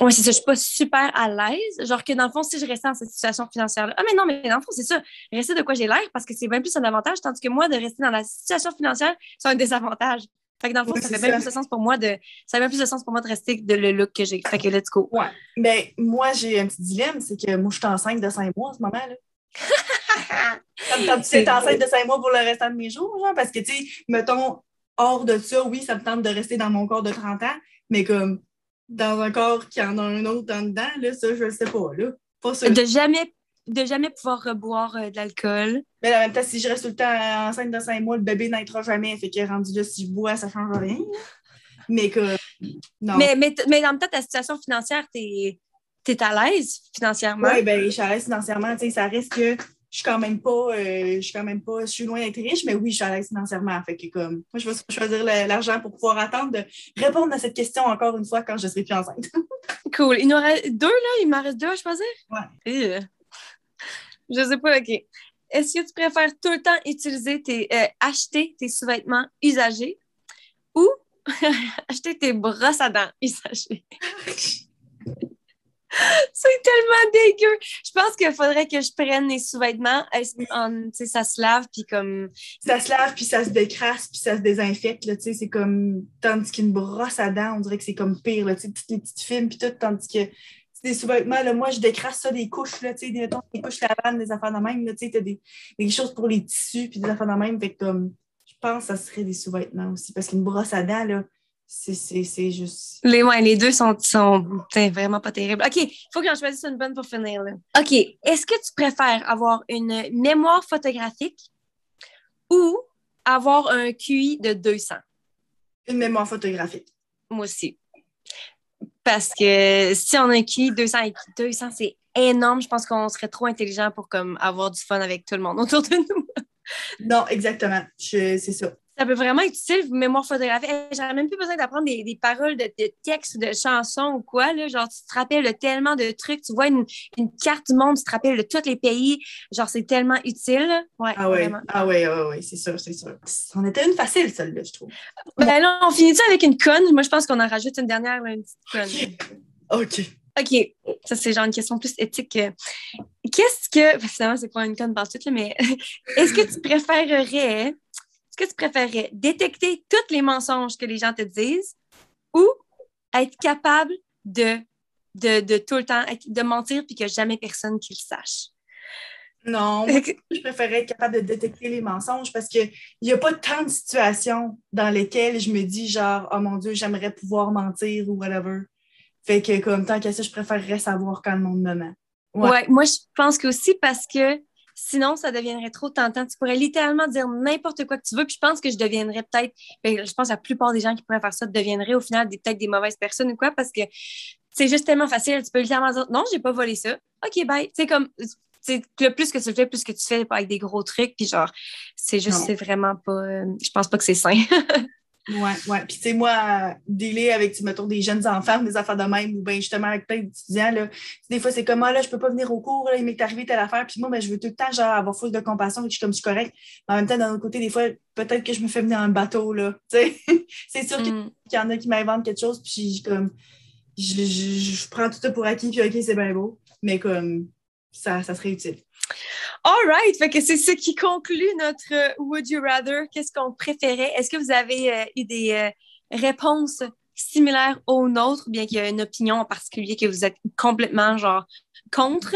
Oui, c'est ça. Je suis pas super à l'aise. Genre que dans le fond, si je restais dans cette situation financière-là. Ah, mais non, mais dans le fond, c'est ça. Rester de quoi j'ai l'air parce que c'est bien plus un avantage, tandis que moi, de rester dans la situation financière, c'est un désavantage. Fait que dans le fond, ça fait bien plus de sens pour moi de. Ça fait plus de sens pour moi de rester de le look que j'ai. Fait que let's go. Ouais. Ben, moi, j'ai un petit dilemme, c'est que moi, je suis enceinte de cinq mois en ce moment, là. Comme tu es enceinte de cinq mois pour le restant de mes jours, genre, parce que, tu sais, mettons, hors de ça, oui, ça me tente de rester dans mon corps de 30 ans, mais comme dans un corps qui en a un autre en dedans, là, ça, je le sais pas, là. Pas De jamais de jamais pouvoir reboire euh, de l'alcool. Mais en même temps, si je reste tout le temps enceinte de 5 mois, le bébé naîtra jamais. Fait que rendu là, si je bois, ça ne change rien. Mais que. Non. Mais, mais, mais en même temps, ta situation financière, tu es, à l'aise financièrement? Oui, ben, je suis à l'aise financièrement. Ça reste que je suis quand même pas. Euh, je suis quand même pas. Je suis loin d'être riche, mais oui, je suis à l'aise financièrement. Fait que comme. Moi, je vais choisir l'argent pour pouvoir attendre de répondre à cette question encore une fois quand je serai plus enceinte. cool. Il nous reste deux, là? Il m'en reste deux à choisir? Ouais. Je sais pas, OK. Est-ce que tu préfères tout le temps utiliser tes, euh, acheter tes sous-vêtements usagés ou acheter tes brosses à dents usagées? C'est tellement dégueu. Je pense qu'il faudrait que je prenne les sous-vêtements. Ça se lave, puis comme. Ça se lave, puis ça se décrasse, puis ça se désinfecte. C'est comme. Tandis qu'une brosse à dents, on dirait que c'est comme pire. Là, toutes les petites films, puis tout. Tandis que des sous-vêtements, là, moi, je décrasse ça des couches, là, tu des, couches lavables, des affaires de même, tu sais, des, des choses pour les tissus, puis des affaires de même, fait comme, je pense que ça serait des sous-vêtements aussi, parce qu'une brosse à dents, là, c'est juste... Les, ouais, les deux sont, sont vraiment pas terribles. OK, il faut que j'en choisisse une bonne pour finir, là. OK, est-ce que tu préfères avoir une mémoire photographique ou avoir un QI de 200? Une mémoire photographique. Moi aussi. Parce que si on a un QI 200 200, c'est énorme. Je pense qu'on serait trop intelligent pour comme, avoir du fun avec tout le monde autour de nous. non, exactement. C'est ça. Ça peut vraiment être utile, mémoire photographique. J'aurais même plus besoin d'apprendre des, des, paroles de, de textes, de chansons ou quoi. Là. Genre, tu te rappelles de tellement de trucs. Tu vois une, une, carte du monde, tu te rappelles de tous les pays. Genre, c'est tellement utile. Ouais, ah, ouais. ah ouais, ah ouais, c'est sûr, c'est sûr. On était une facile, celle-là, je trouve. Ben là, on finit ça avec une conne. Moi, je pense qu'on en rajoute une dernière, une petite conne. OK. OK. Ça, c'est genre une question plus éthique. Qu'est-ce que. Finalement, c'est pas une conne par mais est-ce que tu préférerais que tu préférerais détecter tous les mensonges que les gens te disent ou être capable de, de, tout le temps, de mentir puis que jamais personne qui le sache? Non, je préférerais être capable de détecter les mensonges parce qu'il n'y a pas tant de situations dans lesquelles je me dis genre, oh mon Dieu, j'aimerais pouvoir mentir ou whatever. Fait que comme tant qu'à ça, je préférerais savoir quand le monde me ment. Ouais. moi je pense que aussi parce que Sinon, ça deviendrait trop tentant. Tu pourrais littéralement dire n'importe quoi que tu veux. Puis je pense que je deviendrais peut-être, ben, je pense que la plupart des gens qui pourraient faire ça deviendraient au final peut-être des mauvaises personnes ou quoi, parce que c'est juste tellement facile. Tu peux littéralement dire non, j'ai pas volé ça. OK, bye. C'est comme, le plus que tu le fais, plus que tu fais avec des gros trucs. Puis genre, c'est juste, c'est vraiment pas, euh, je pense pas que c'est sain. Ouais, ouais. Puis, tu sais, moi, délai avec, mettons, des jeunes enfants, des affaires de même, ou bien justement avec plein d'étudiants, là, des fois, c'est comme, ah, là, je peux pas venir au cours, là, il m'est arrivé telle affaire. Puis moi, ben, je veux tout le temps, genre, avoir full de compassion, et je suis comme, je suis correct. Mais en même temps, d'un autre côté, des fois, peut-être que je me fais venir un bateau, là. Tu sais, c'est sûr mm. qu'il y en a qui m'inventent quelque chose, puis je, comme, je, je, je, prends tout ça pour acquis, puis OK, c'est bien beau. Mais comme, ça, ça serait utile. All right, fait que c'est ce qui conclut notre euh, Would You Rather. Qu'est-ce qu'on préférait? Est-ce que vous avez euh, eu des euh, réponses similaires aux nôtres, bien qu'il y ait une opinion en particulier que vous êtes complètement genre contre?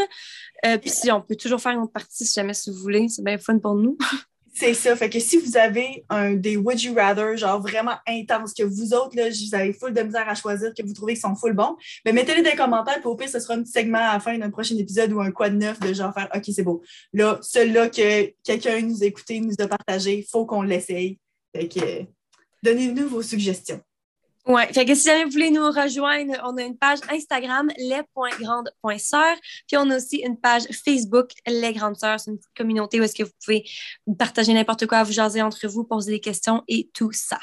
Puis si on peut toujours faire une autre partie si jamais si vous voulez, c'est bien fun pour nous. C'est ça. Fait que si vous avez un des Would You Rather, genre vraiment intense, que vous autres, là, vous avez full de misère à choisir, que vous trouvez qu'ils sont full bons, mais ben, mettez-les dans les commentaires, puis au pire, ce sera un petit segment à la fin d'un prochain épisode ou un quoi de neuf de genre faire OK, c'est beau. Là, celui-là que quelqu'un nous a écouté, nous a partagé, faut qu'on l'essaye. Fait que donnez-nous vos suggestions. Oui, fait si jamais vous voulez nous rejoindre, on a une page Instagram, les.grandes.sœurs, puis on a aussi une page Facebook, Les Grandes Sœurs. C'est une petite communauté où est-ce que vous pouvez partager n'importe quoi, vous jaser entre vous, poser des questions et tout ça.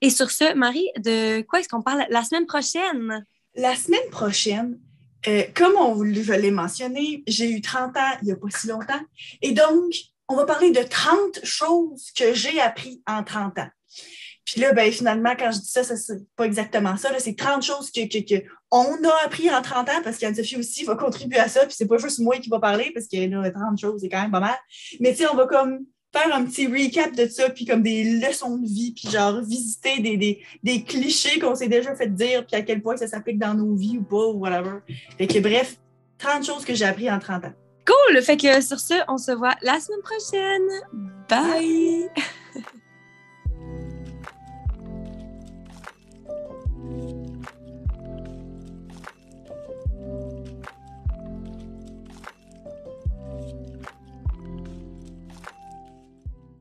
Et sur ce, Marie, de quoi est-ce qu'on parle la semaine prochaine? La semaine prochaine, euh, comme on je l'ai mentionné, j'ai eu 30 ans il n'y a pas si longtemps. Et donc, on va parler de 30 choses que j'ai appris en 30 ans. Puis là, ben, finalement, quand je dis ça, c'est pas exactement ça. C'est 30 choses que, que, on a appris en 30 ans parce qu'Anne-Sophie aussi va contribuer à ça. Puis c'est pas juste moi qui va parler parce que là, 30 choses, c'est quand même pas mal. Mais tu sais, on va comme faire un petit recap de ça, puis comme des leçons de vie, puis genre visiter des, des, des clichés qu'on s'est déjà fait dire, puis à quel point ça s'applique dans nos vies ou pas, ou whatever. Fait que bref, 30 choses que j'ai appris en 30 ans. Cool! Fait que sur ce, on se voit la semaine prochaine. Bye.